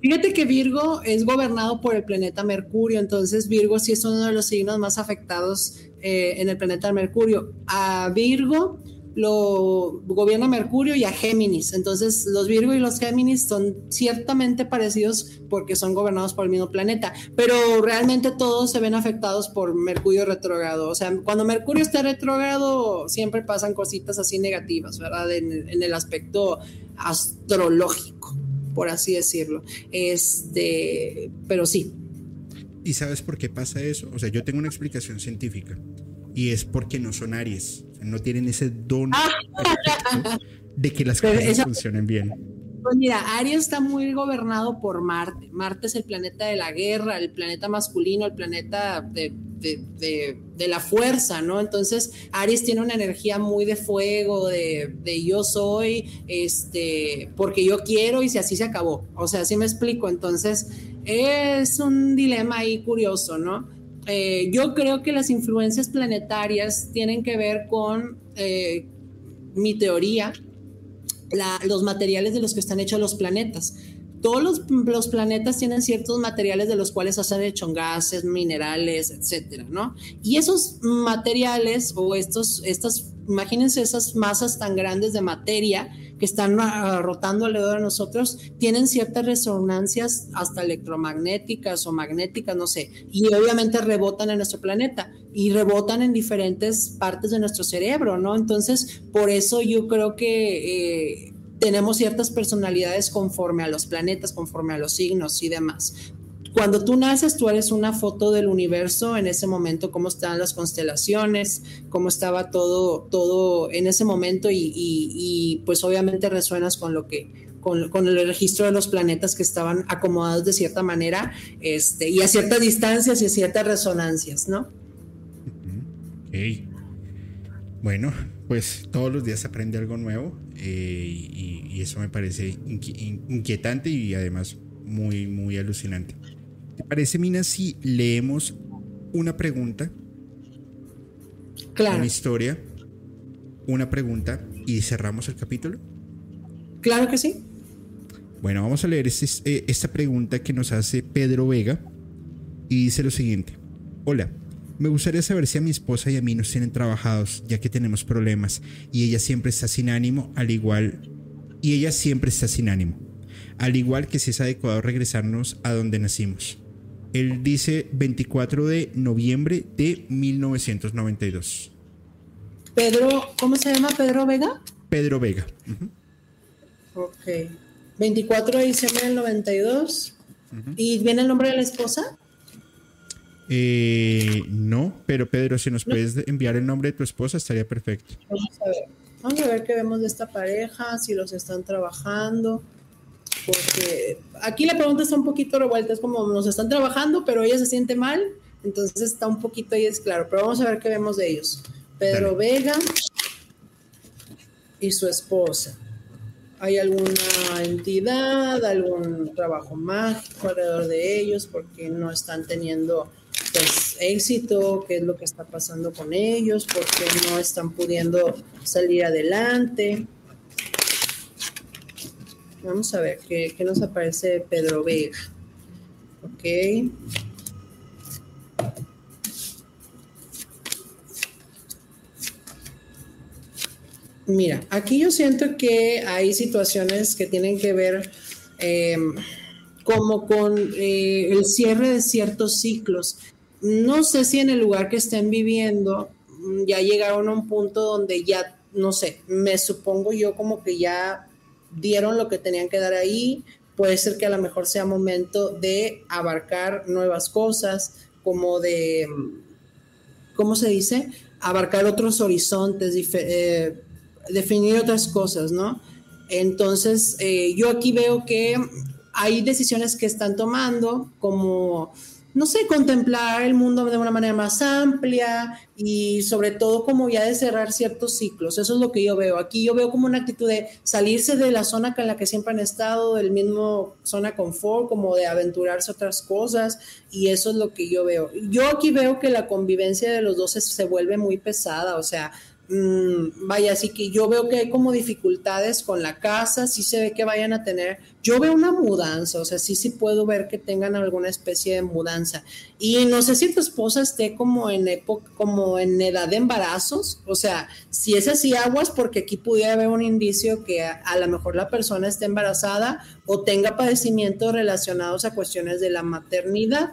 Fíjate que Virgo es gobernado por el planeta Mercurio, entonces Virgo sí es uno de los signos más afectados eh, en el planeta Mercurio. A Virgo lo gobierna Mercurio y a Géminis, entonces los Virgo y los Géminis son ciertamente parecidos porque son gobernados por el mismo planeta, pero realmente todos se ven afectados por Mercurio retrógrado. O sea, cuando Mercurio está retrógrado siempre pasan cositas así negativas, ¿verdad? En el aspecto astrológico por así decirlo. Este, pero sí. ¿Y sabes por qué pasa eso? O sea, yo tengo una explicación científica y es porque no son Aries, o sea, no tienen ese don perfecto de que las cosas esa- funcionen bien. Pues mira, Aries está muy gobernado por Marte. Marte es el planeta de la guerra, el planeta masculino, el planeta de, de- de- la fuerza, ¿no? Entonces, Aries tiene una energía muy de fuego, de, de yo soy, este, porque yo quiero y si así se acabó. O sea, así me explico. Entonces, es un dilema ahí curioso, ¿no? Eh, yo creo que las influencias planetarias tienen que ver con eh, mi teoría, la- los materiales de los que están hechos los planetas. Todos los, planetas tienen ciertos materiales de los cuales han hecho gases, minerales, etcétera, ¿no? Y esos materiales o estos, estas, imagínense esas masas tan grandes de materia que están ah, rotando alrededor de nosotros, tienen ciertas resonancias hasta electromagnéticas o magnéticas, no sé, y obviamente rebotan en nuestro planeta y rebotan en diferentes partes de nuestro cerebro, ¿no? Entonces, por eso yo creo que eh, tenemos ciertas personalidades conforme a los planetas, conforme a los signos y demás. Cuando tú naces, tú eres una foto del universo en ese momento, cómo están las constelaciones, cómo estaba todo, todo en ese momento y, pues obviamente resuenas con lo que, con, con el registro de los planetas que estaban acomodados de cierta manera este, y a ciertas distancias y a ciertas resonancias, ¿no? Ok. Bueno, pues todos los días aprende algo nuevo eh, y, y eso me parece inqui- in- inquietante y además muy, muy alucinante. ¿Te parece, Mina, si leemos una pregunta, Claro, una historia, una pregunta y cerramos el capítulo? claro que sí. Bueno, vamos a leer este- eh, esta pregunta que nos hace Pedro Vega y dice lo siguiente. Hola, me gustaría saber si a mi esposa y a mí nos tienen trabajados, ya que tenemos problemas y ella siempre está sin ánimo, al igual y ella siempre está sin ánimo, al igual que si es adecuado regresarnos a donde nacimos. Él dice 24 de noviembre de 1992. Pedro, ¿cómo se llama Pedro Vega? Pedro Vega. Ujú. Ok. 24 de diciembre del 92. ¿Y viene el nombre de la esposa? Eh, no, pero Pedro, si nos puedes enviar el nombre de tu esposa, estaría perfecto. Vamos a ver. Vamos a ver qué vemos de esta pareja, si los están trabajando. Porque aquí la pregunta está un poquito revuelta, es como nos están trabajando, pero ella se siente mal, entonces está un poquito ahí es claro. Pero vamos a ver qué vemos de ellos. Pedro Vega y su esposa. ¿Hay alguna entidad, algún trabajo mágico alrededor de ellos? Porque no están teniendo pues, éxito, qué es lo que está pasando con ellos, porque no están pudiendo salir adelante. Vamos a ver qué, qué nos aparece Pedro Vega. Ok. Mira, aquí yo siento que hay situaciones que tienen que ver eh, como con eh, el cierre de ciertos ciclos. No sé si en el lugar que estén viviendo mm, ya llegaron a un punto donde ya, no sé, me supongo yo como que ya dieron lo que tenían que dar ahí. Puede ser que a lo mejor sea momento de abarcar nuevas cosas, como de, ¿cómo se dice? Abarcar otros horizontes, eh, definir otras cosas, ¿no? Entonces, eh, yo aquí veo que hay decisiones que están tomando, como no sé, contemplar el mundo de una manera más amplia y sobre todo como ya de cerrar ciertos ciclos. Eso es lo que yo veo. Aquí yo veo como una actitud de salirse de la zona en la que siempre han estado, del mismo zona confort, como de aventurarse otras cosas y eso es lo que yo veo. Yo aquí veo que la convivencia de los dos se, se vuelve muy pesada, o sea, Mm, vaya, así que yo veo que hay como dificultades con la casa, sí se ve que vayan a tener, yo veo una mudanza, o sea, sí, sí puedo ver que tengan alguna especie de mudanza. Y no sé si tu esposa esté como en época, como en edad de embarazos, o sea, si es así, aguas, porque aquí pudiera haber un indicio que a, a lo mejor la persona esté embarazada o tenga padecimientos relacionados a cuestiones de la maternidad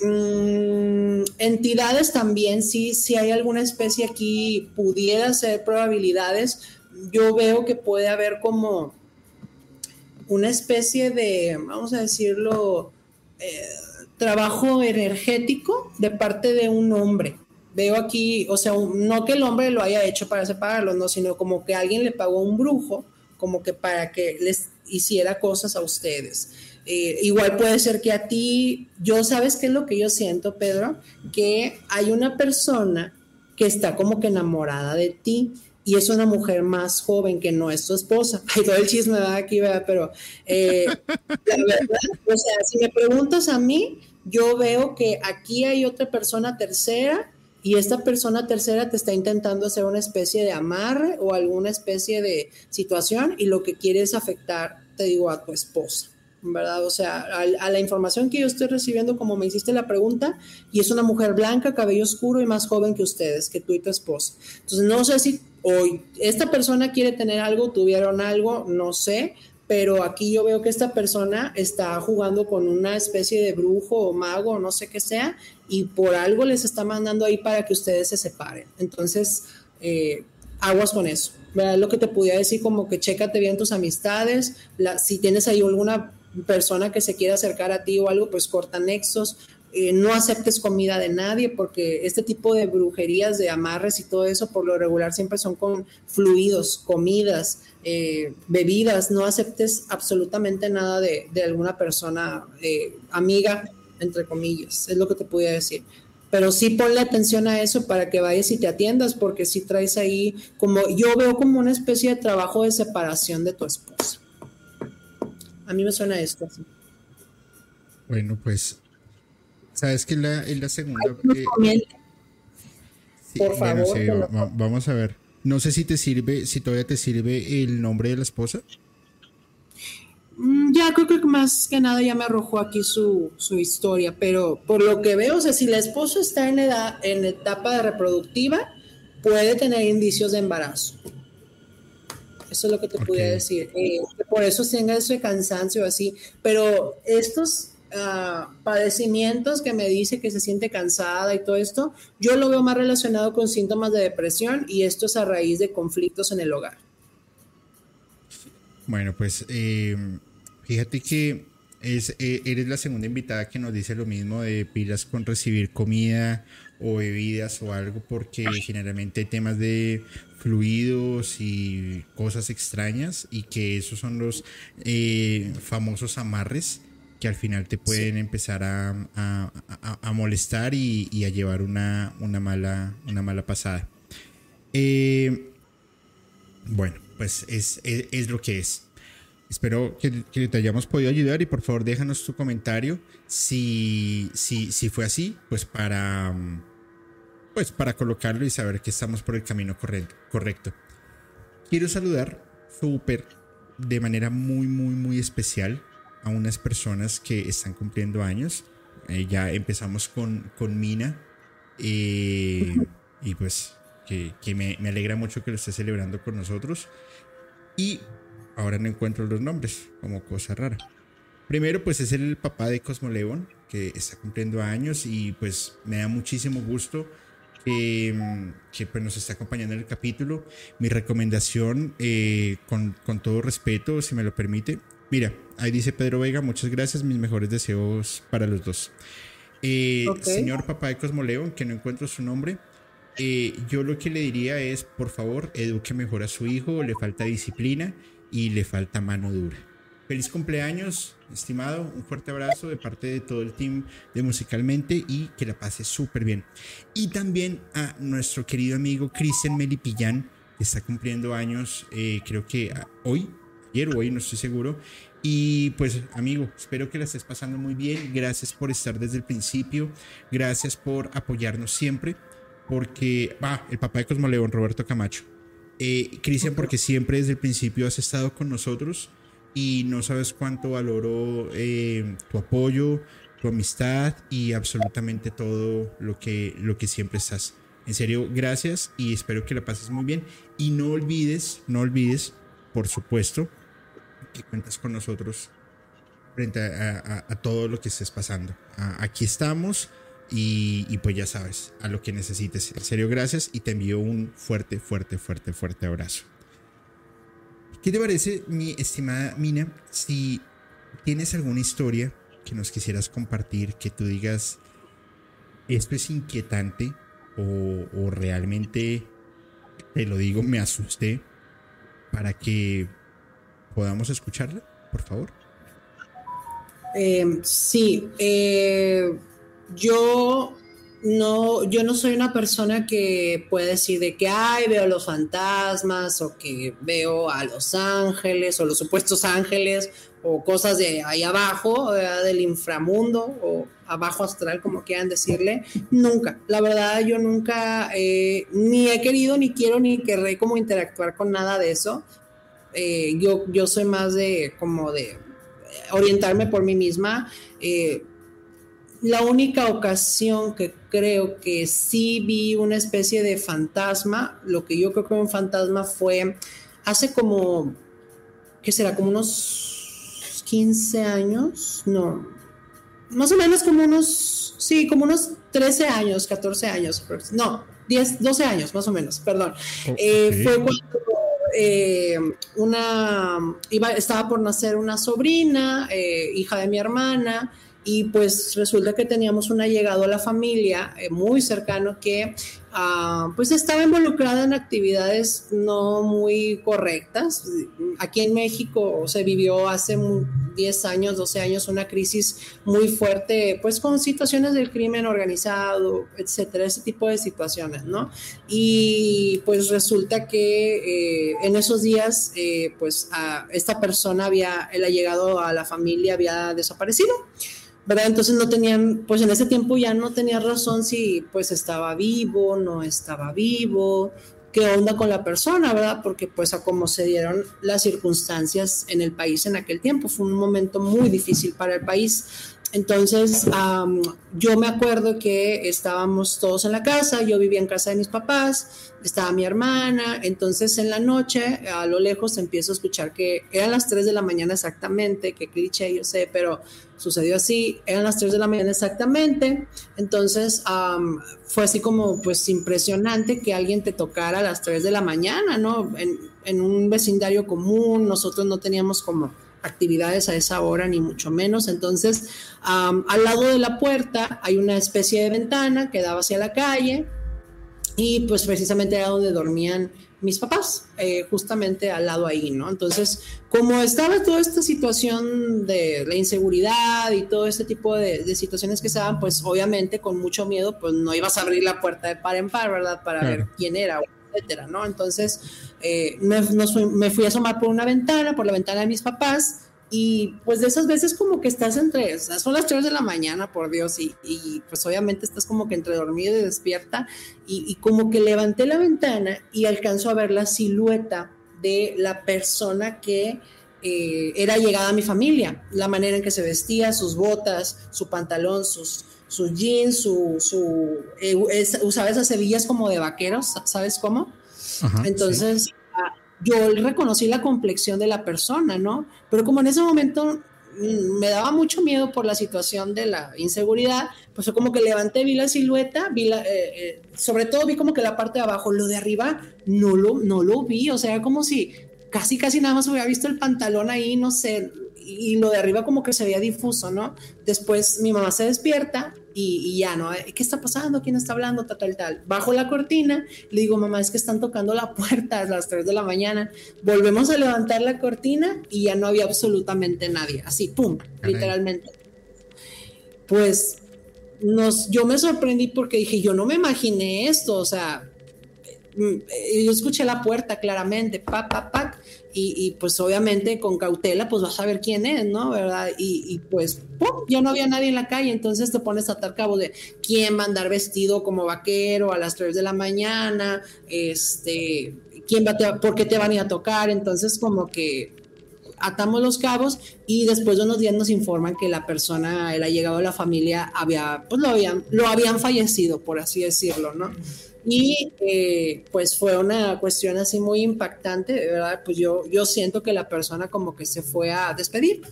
Mm, entidades también, sí, si hay alguna especie aquí, pudiera ser probabilidades. Yo veo que puede haber como una especie de, vamos a decirlo, eh, trabajo energético de parte de un hombre. Veo aquí, o sea, no que el hombre lo haya hecho para separarlo, no, sino como que alguien le pagó un brujo, como que para que les hiciera cosas a ustedes. Eh, igual puede ser que a ti, yo sabes qué es lo que yo siento, Pedro, que hay una persona que está como que enamorada de ti y es una mujer más joven que no es tu esposa. Hay todo el chisme de aquí, ¿verdad? Pero eh, la verdad, o sea, si me preguntas a mí, yo veo que aquí hay otra persona tercera y esta persona tercera te está intentando hacer una especie de amarre o alguna especie de situación y lo que quiere es afectar, te digo, a tu esposa. ¿Verdad? O sea, a, la información que yo estoy recibiendo, como me hiciste la pregunta, y es una mujer blanca, cabello oscuro y más joven que ustedes, que tú y tu esposa. Entonces, no sé si hoy esta persona quiere tener algo, tuvieron algo, no sé, pero aquí yo veo que esta persona está jugando con una especie de brujo o mago, no sé qué sea, y por algo les está mandando ahí para que ustedes se separen. Entonces, eh, aguas con eso. ¿verdad? Lo que te podía decir, como que chécate bien tus amistades, si tienes ahí alguna persona que se quiera acercar a ti o algo, pues corta nexos. Eh, no aceptes comida de nadie porque este tipo de brujerías, de amarres y todo eso, por lo regular siempre son con fluidos, comidas, eh, bebidas. No aceptes absolutamente nada de, alguna persona eh, amiga, entre comillas. Es lo que te podía decir pero sí ponle atención a eso para que vayas y te atiendas, porque si traes ahí, como yo veo como una especie de trabajo de separación de tu esposa. A mí me suena esto. Bueno, pues, sabes que en la, la segunda. Eh, Por favor. vamos a ver. No sé si te sirve, si todavía te sirve el nombre de la esposa. Mm, ya creo que más que nada ya me arrojó aquí su, su, historia, pero por lo que veo, o sea, si la esposa está en edad, en etapa de reproductiva, puede tener indicios de embarazo. Eso es lo que te pude decir. Eh, por eso tenga ese cansancio así. Pero estos ah, padecimientos que me dice que se siente cansada y todo esto, yo lo veo más relacionado con síntomas de depresión y esto es a raíz de conflictos en el hogar. Bueno, pues eh, fíjate que es, eh, eres la segunda invitada que nos dice lo mismo de pilas con recibir comida o bebidas o algo, porque generalmente hay temas de fluidos y cosas extrañas y que esos son los eh, famosos amarres que al final te pueden empezar a, molestar y, a llevar una, una, mala, una mala pasada. Eh, bueno, pues es, es, lo que es. Espero que, te hayamos podido ayudar y por favor déjanos tu comentario si, si, si fue así, pues para pues para colocarlo y saber que estamos por el camino correcto. Quiero saludar súper de manera muy, muy, muy especial a unas personas que están cumpliendo años. Eh, ya empezamos con, con Mina eh, y pues que, me, alegra mucho que lo esté celebrando con nosotros. Y ahora no encuentro los nombres, como cosa rara. Primero, pues es el papá de Cosmo León, que está cumpliendo años y pues me da muchísimo gusto que pues, nos está acompañando en el capítulo. Mi recomendación, eh, con, con, todo respeto, si me lo permite. Mira, ahí dice Pedro Vega, muchas gracias, mis mejores deseos para los dos. Eh, señor papá de Cosmoleón, que no encuentro su nombre, eh, yo lo que le diría es, por favor, eduque mejor a su hijo, le falta disciplina y le falta mano dura. Feliz cumpleaños, estimado. Un fuerte abrazo de parte de todo el team de Musicalmente y que la pase súper bien. Y también a nuestro querido amigo Cristian Melipillán, que está cumpliendo años, eh, creo que hoy, ayer o hoy, no estoy seguro. Y pues, amigo, espero que la estés pasando muy bien. Gracias por estar desde el principio. Gracias por apoyarnos siempre. Porque, va, el papá de Cosmoleón, Roberto Camacho. Eh, Cristian, porque siempre desde el principio has estado con nosotros y no sabes cuánto valoro eh, tu apoyo, tu amistad y absolutamente todo lo que, lo que siempre estás. En serio, gracias y espero que la pases muy bien. Y no olvides, no olvides, por supuesto, que cuentas con nosotros frente a, todo lo que estés pasando. aquí estamos y, pues ya sabes, a lo que necesites. En serio, gracias y te envío un fuerte, fuerte, fuerte, fuerte abrazo. ¿Qué te parece, mi estimada Mina, si tienes alguna historia que nos quisieras compartir, que tú digas, esto es inquietante o, realmente, te lo digo, me asusté, para que podamos escucharla, por favor? Eh, sí, eh, yo no, yo no soy una persona que puede decir de que, ay, veo los fantasmas o que veo a los ángeles o los supuestos ángeles o cosas de ahí abajo, del inframundo o abajo astral, como quieran decirle. Nunca, la verdad, yo nunca eh, ni he querido, ni quiero, ni querré como interactuar con nada de eso. Eh, yo, yo soy más de como de orientarme por mí misma. Eh, la única ocasión que creo que sí vi una especie de fantasma, lo que yo creo que un fantasma fue hace como, ¿qué será? Como unos 15 años, no, más o menos como unos, sí, como unos 13 años, 14 años, no, 10, 12 años más o menos, perdón. Eh, fue cuando eh, una, iba, estaba por nacer una sobrina, eh, hija de mi hermana, y pues resulta que teníamos un allegado a la familia eh, muy cercano que ah, pues estaba involucrada en actividades no muy correctas. Aquí en México se vivió hace 10 años, 12 años una crisis muy fuerte, pues con situaciones del crimen organizado, etcétera, ese tipo de situaciones, ¿no? Y pues resulta que eh, en esos días, eh, pues esta persona había, el allegado a la familia había desaparecido. ¿Verdad? Entonces no tenían, pues en ese tiempo ya no tenía razón si pues estaba vivo, no estaba vivo, qué onda con la persona, ¿verdad? Porque pues a cómo se dieron las circunstancias en el país en aquel tiempo, fue un momento muy difícil para el país. Entonces, yo me acuerdo que estábamos todos en la casa, yo vivía en casa de mis papás, estaba mi hermana, entonces en la noche, a lo lejos, empiezo a escuchar que eran las 3 de la mañana exactamente, que cliché, yo sé, pero sucedió así, eran las 3 de la mañana exactamente, entonces fue así como pues impresionante que alguien te tocara a las 3 de la mañana, ¿no? En, en un vecindario común, nosotros no teníamos como actividades a esa hora, ni mucho menos. Entonces, al lado de la puerta hay una especie de ventana que daba hacia la calle y pues precisamente era donde dormían mis papás, eh, justamente al lado ahí, ¿no? Entonces, como estaba toda esta situación de la inseguridad y todo este tipo de, situaciones que se daban, pues obviamente con mucho miedo, pues no ibas a abrir la puerta de par en par, ¿verdad? Para ver quién era, etcétera, ¿no? Entonces, eh, me, me, fui a asomar por una ventana, por la ventana de mis papás, y pues de esas veces como que estás entre, son las 3 de la mañana, por Dios, y, y pues obviamente estás como que entre dormido y despierta, y, como que levanté la ventana y alcanzo a ver la silueta de la persona que eh, era llegada a mi familia, la manera en que se vestía, sus botas, su pantalón, sus, sus jeans, su, su eh, usaba esas hebillas como de vaqueros, ¿sabes cómo? Entonces, ah, yo reconocí la complexión de la persona, ¿no? Pero como en ese momento mm, me daba mucho miedo por la situación de la inseguridad, pues como que levanté, vi la silueta, vi la, eh, eh, sobre todo vi como que la parte de abajo, lo de arriba no lo, no lo vi, o sea, como si casi, casi nada más hubiera visto el pantalón ahí, no sé, y lo de arriba como que se veía difuso, ¿no? Después mi mamá se despierta y, ya, ¿no? ¿Qué está pasando? ¿Quién está hablando? Tal, tal, tal. Bajo la cortina, le digo, mamá, es que están tocando la puerta a las 3 de la mañana. Volvemos a levantar la cortina y ya no había absolutamente nadie. Así, pum, literalmente. Pues nos, yo me sorprendí porque dije, yo no me imaginé esto, o sea, mm, yo escuché la puerta claramente, pa, pa, pa, y, pues obviamente con cautela, pues vas a ver quién es, ¿no? ¿Verdad? Y, pues, ¡pum! Ya no había nadie en la calle, entonces te pones a atar cabo de quién va a andar vestido como vaquero a las 3 de la mañana, este, quién va a, por qué te van a ir a tocar, entonces como que atamos los cabos y después de unos días nos informan que la persona, el llegado de la familia, había, pues lo habían, lo habían fallecido, por así decirlo, ¿no? Y eh, pues fue una cuestión así muy impactante, ¿verdad? Pues yo, yo siento que la persona como que se fue a despedir.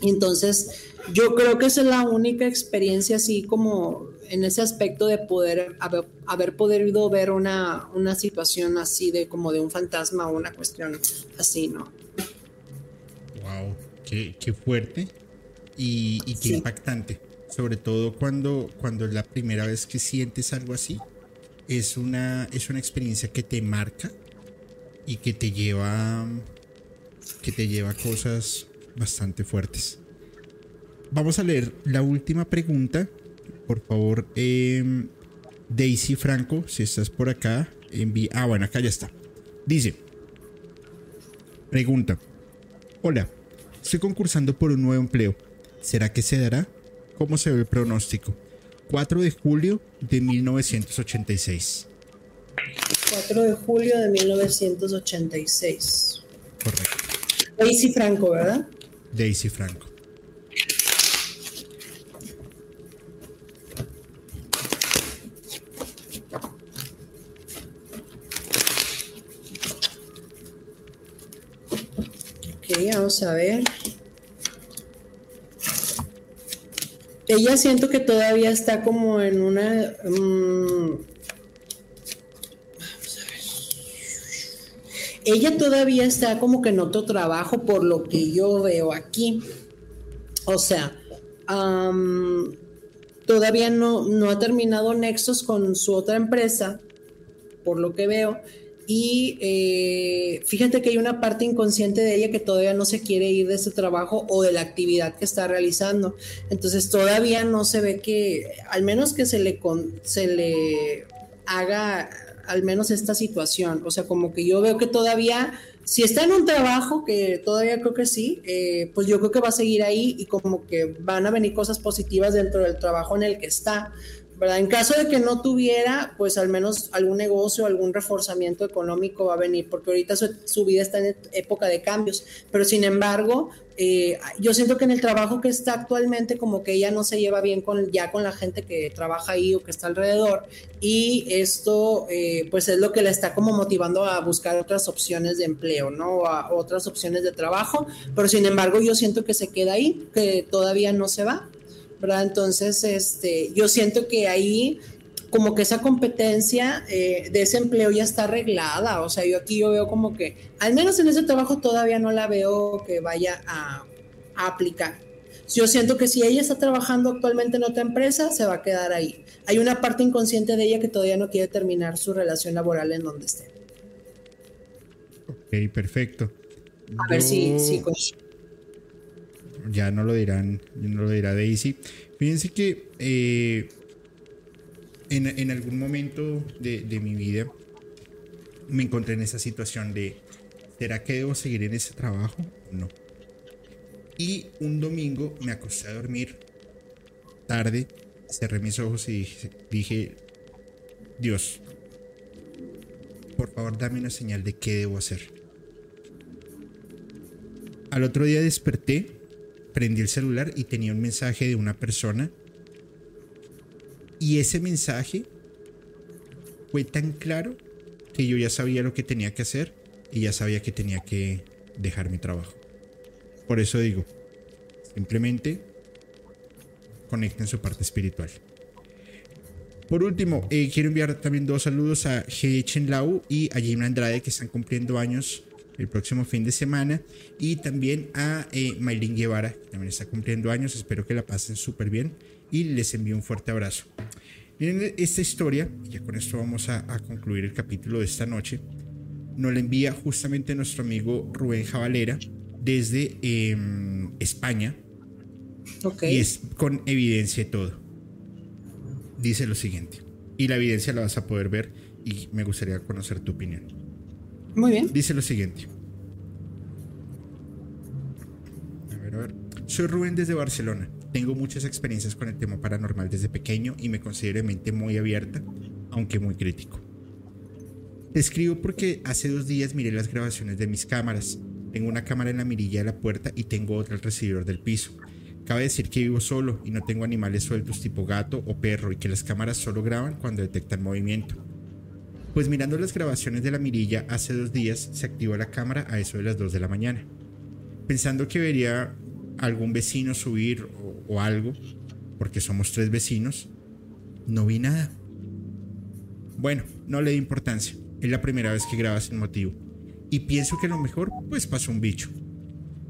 Entonces, yo creo que esa es la única experiencia así como en ese aspecto de poder haber, haber podido ver una, una situación así de como de un fantasma o una cuestión así, ¿no? Wow, qué, qué fuerte y, y qué impactante. Sobre todo cuando, cuando es la primera vez que sientes algo así es una, es una experiencia que te marca y que te lleva que te lleva cosas bastante fuertes. Vamos a leer la última pregunta. Por favor, em, Daisy Franco, si estás por acá, envía. Ah, bueno, acá ya está. Dice: Pregunta: Hola, estoy concursando por un nuevo empleo. ¿Será que se dará? ¿Cómo se ve el pronóstico? 4 de julio de 1986. 4 de julio de 1986. Correcto. Daisy Franco, ¿verdad? Daisy Franco. Ok, vamos a ver. Ella siento que todavía está como en una... Ver. Ella todavía está como que en otro trabajo por lo que yo veo aquí. O sea, todavía no, no ha terminado Nexos con su otra empresa, por lo que veo. Y eh, fíjate que hay una parte inconsciente de ella que todavía no se quiere ir de ese trabajo o de la actividad que está realizando. Entonces todavía no se ve que, al menos que se le, se le haga al menos esta situación. O sea, como que yo veo que todavía, si está en un trabajo, que todavía creo que sí, eh, pues yo creo que va a seguir ahí y como que van a venir cosas positivas dentro del trabajo en el que está en caso de que no tuviera, pues al menos algún negocio, algún reforzamiento económico va a venir, porque ahorita su, vida está en época de cambios, pero sin embargo, eh, yo siento que en el trabajo que está actualmente, como que ella no se lleva bien con, ya con la gente que trabaja ahí o que está alrededor, y esto, eh, pues es lo que la está como motivando a buscar otras opciones de empleo, ¿no? A otras opciones de trabajo, pero sin embargo, yo siento que se queda ahí, que todavía no se va. Entonces, este, yo siento que ahí como que esa competencia eh, de ese empleo ya está arreglada, o sea, yo aquí yo veo como que, al menos en ese trabajo todavía no la veo que vaya a, aplicar. Yo siento que si ella está trabajando actualmente en otra empresa, se va a quedar ahí. Hay una parte inconsciente de ella que todavía no quiere terminar su relación laboral en donde esté. Ok, perfecto. A ver si, si ya no lo dirán, no lo dirá Daisy. Fíjense que eh, en, algún momento de, de, mi vida me encontré en esa situación de, ¿será que debo seguir en ese trabajo? No. Y un domingo me acosté a dormir tarde, cerré mis ojos y dije, Dios, por favor dame una señal de qué debo hacer. Al otro día desperté prendí el celular y tenía un mensaje de una persona. Y ese mensaje fue tan claro que yo ya sabía lo que tenía que hacer y ya sabía que tenía que dejar mi trabajo. Por eso digo, simplemente conecten su parte espiritual. Por último, eh, quiero enviar también dos saludos a G. Lau y a Jim Andrade que están cumpliendo años el próximo fin de semana. Y también a eh, Maylin Guevara, que también está cumpliendo años. Espero que la pasen súper bien. Y les envío un fuerte abrazo. Miren esta historia, y ya con esto vamos a, concluir el capítulo de esta noche. Nos la envía justamente nuestro amigo Rubén Javalera desde em, España. Y es con evidencia y todo. Dice lo siguiente. Y la evidencia la vas a poder ver y me gustaría conocer tu opinión. Muy bien. Dice lo siguiente. A ver, a ver. Soy Rubén desde Barcelona. Tengo muchas experiencias con el tema paranormal desde pequeño y me considero de mente muy abierta, aunque muy crítico. Te escribo porque hace dos días miré las grabaciones de mis cámaras. Tengo una cámara en la mirilla de la puerta y tengo otra al recibidor del piso. Cabe decir que vivo solo y no tengo animales sueltos tipo gato o perro y que las cámaras solo graban cuando detectan movimiento. Pues mirando las grabaciones de la mirilla hace dos días se activó la cámara a eso de las 2 de la mañana. Pensando que vería algún vecino subir o, algo, porque somos tres vecinos, no vi nada. Bueno, no le di importancia. Es la primera vez que grabas sin motivo. Y pienso que lo mejor, pues pasó un bicho.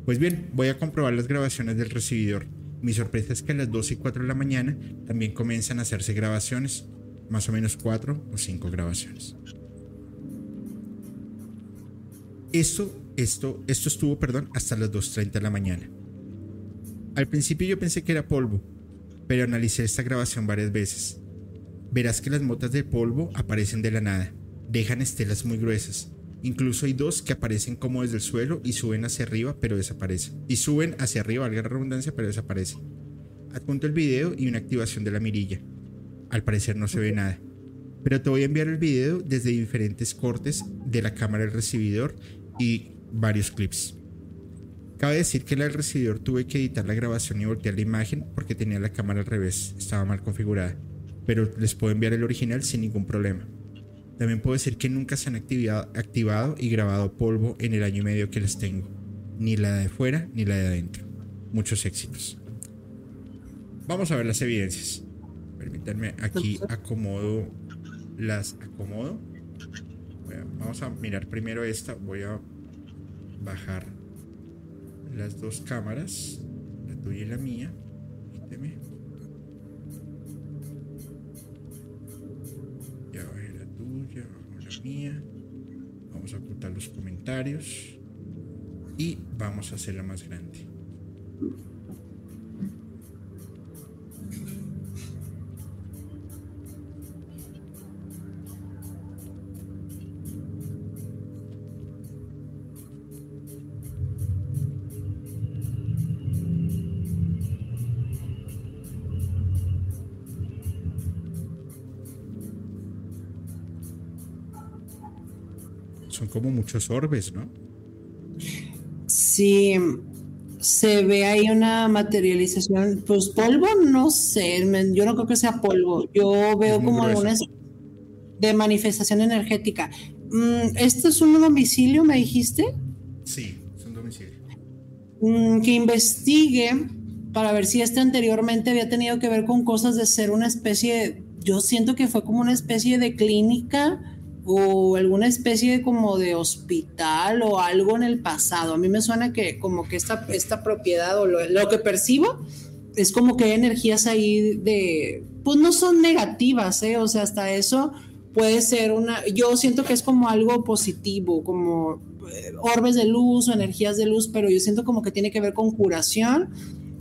Pues bien, voy a comprobar las grabaciones del recibidor. Mi sorpresa es que a las 2 y 4 de la mañana también comienzan a hacerse grabaciones más o menos cuatro o cinco grabaciones. Esto, esto, esto estuvo, perdón, hasta las 2.30 de la mañana. Al principio yo pensé que era polvo, pero analicé esta grabación varias veces. Verás que las motas de polvo aparecen de la nada, dejan estelas muy gruesas. Incluso hay dos que aparecen como desde el suelo y suben hacia arriba, pero desaparecen. Y suben hacia arriba, valga la redundancia, pero desaparecen. Adjunto el video y una activación de la mirilla. Al parecer no se ve nada. Pero te voy a enviar el video desde diferentes cortes de la cámara del recibidor y varios clips. Cabe decir que la del recibidor tuve que editar la grabación y voltear la imagen porque tenía la cámara al revés, estaba mal configurada. Pero les puedo enviar el original sin ningún problema. También puedo decir que nunca se han activado y grabado polvo en el año y medio que las tengo. Ni la de fuera ni la de adentro. Muchos éxitos. Vamos a ver las evidencias. Permítanme, aquí acomodo las acomodo. vamos a mirar primero esta. Voy a bajar las dos cámaras, la tuya y la mía. Permíteme. Ya bajé la tuya, bajo la mía. Vamos a ocultar los comentarios y vamos a hacerla más grande. Como muchos orbes, ¿no? Sí, se ve ahí una materialización, pues polvo, no sé, yo no creo que sea polvo, yo veo como algunas de manifestación energética. Mm, ¿Esto es un domicilio, me dijiste? Sí, es un domicilio. Mm, que investigue para ver si este anteriormente había tenido que ver con cosas de ser una especie, yo siento que fue como una especie de clínica o alguna especie como de hospital o algo en el pasado. A mí me suena que como que esta, esta propiedad o lo, que percibo es como que hay energías ahí de, pues no son negativas, ¿eh? O sea, hasta eso puede ser una, yo siento que es como algo positivo, como eh, orbes de luz o energías de luz, pero yo siento como que tiene que ver con curación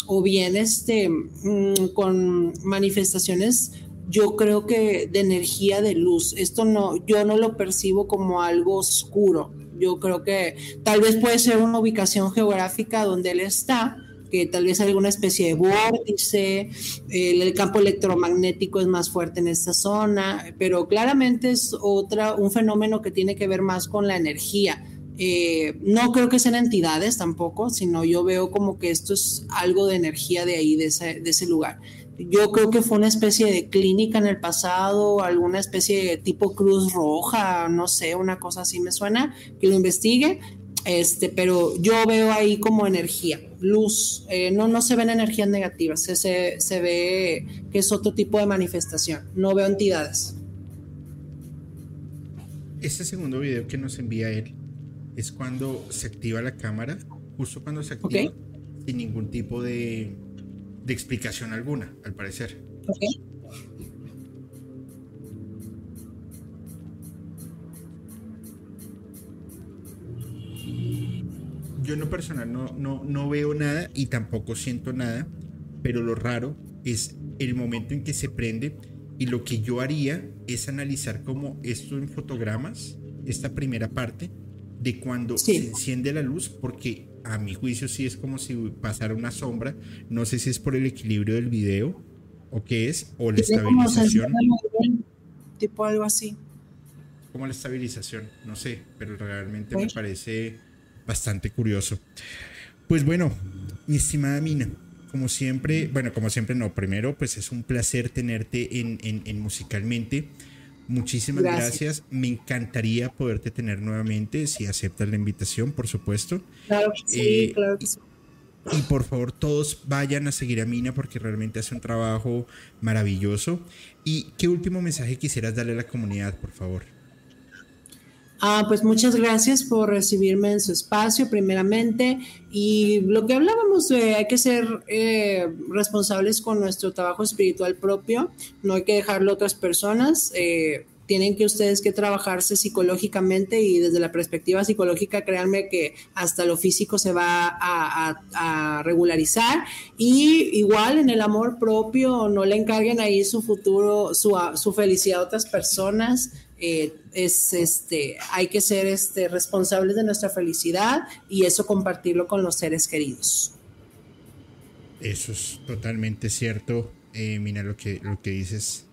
o bien este, mm, con manifestaciones yo creo que de energía de luz. Esto no, yo no lo percibo como algo oscuro. Yo creo que tal vez puede ser una ubicación geográfica donde él está, que tal vez alguna especie de vórtice, el, campo electromagnético es más fuerte en esta zona, pero claramente es otra, un fenómeno que tiene que ver más con la energía. Eh, no creo que sean entidades tampoco, sino yo veo como que esto es algo de energía de ahí, de ese, de ese lugar. Yo creo que fue una especie de clínica en el pasado, alguna especie de tipo Cruz Roja, no sé, una cosa así me suena, que lo investigue. Este, pero yo veo ahí como energía, luz, eh, no, no se ven energías negativas, se, se, se ve que es otro tipo de manifestación, no veo entidades. Este segundo video que nos envía él es cuando se activa la cámara, justo cuando se activa, sin ningún tipo de, de, explicación alguna, al parecer. Okay. Yo en lo personal no, no, no veo nada y tampoco siento nada, pero lo raro es el momento en que se prende y lo que yo haría es analizar como esto en fotogramas, esta primera parte, de cuando se enciende la luz, porque a mi juicio sí es como si pasara una sombra. No sé si es por el equilibrio del video o qué es, o la estabilización. Tipo algo así. Como la estabilización, no sé, pero realmente me parece bastante curioso. Pues bueno, mi estimada Mina, como siempre, bueno, como siempre no, primero pues es un placer tenerte en, en, musicalmente. Muchísimas gracias. Me encantaría poderte tener nuevamente si aceptas la invitación, por supuesto. Claro que sí, eh, claro que sí. Y por favor, todos vayan a seguir a Mina porque realmente hace un trabajo maravilloso. ¿Y qué último mensaje quisieras darle a la comunidad, por favor? Ah, pues muchas gracias por recibirme en su espacio, primeramente. Y lo que hablábamos de hay que ser eh, responsables con nuestro trabajo espiritual propio, no hay que dejarlo a otras personas. Eh, tienen que ustedes que trabajarse psicológicamente y desde la perspectiva psicológica, créanme que hasta lo físico se va a, a, regularizar y igual en el amor propio no le encarguen ahí su futuro, su, su felicidad a otras personas. Eh, es este, hay que ser este, responsables de nuestra felicidad y eso compartirlo con los seres queridos. Eso es totalmente cierto. Eh, mira lo que, lo que dices.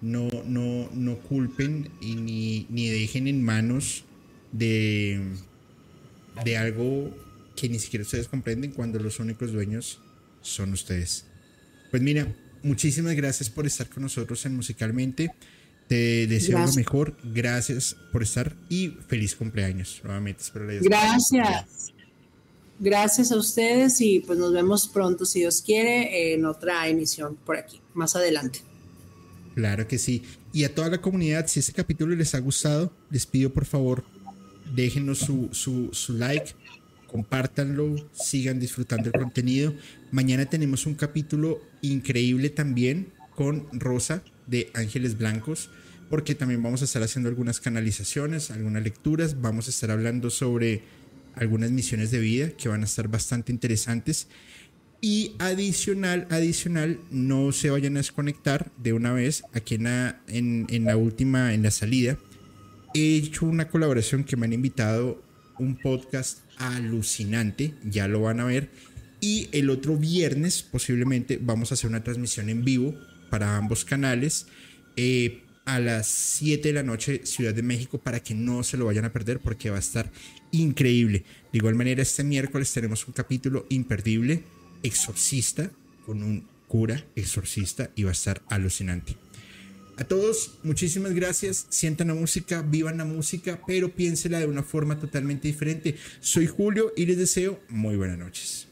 No, no, no culpen y ni, ni dejen en manos de, de algo que ni siquiera ustedes comprenden cuando los únicos dueños son ustedes. Pues mira, muchísimas gracias por estar con nosotros en Musicalmente. Te deseo lo mejor. Gracias por estar y feliz cumpleaños. Nuevamente, espero Gracias. Gracias a ustedes y pues nos vemos pronto, si Dios quiere, en otra emisión por aquí, más adelante. Claro que sí. Y a toda la comunidad, si este capítulo les ha gustado, les pido por favor, déjenos su, su, su like, compártanlo, sigan disfrutando el contenido. Mañana tenemos un capítulo increíble también con Rosa de Ángeles Blancos, porque también vamos a estar haciendo algunas canalizaciones, algunas lecturas, vamos a estar hablando sobre algunas misiones de vida que van a estar bastante interesantes. Y adicional, adicional, no se vayan a desconectar de una vez aquí en la, en, en la última, en la salida. He hecho una colaboración que me han invitado un podcast alucinante, ya lo van a ver. Y el otro viernes posiblemente vamos a hacer una transmisión en vivo para ambos canales. Eh, a las 7 de la noche Ciudad de México para que no se lo vayan a perder porque va a estar increíble. De igual manera este miércoles tenemos un capítulo imperdible, exorcista, con un cura exorcista y va a estar alucinante. A todos, muchísimas gracias. Sientan la música, vivan la música, pero piénsela de una forma totalmente diferente. Soy Julio y les deseo muy buenas noches.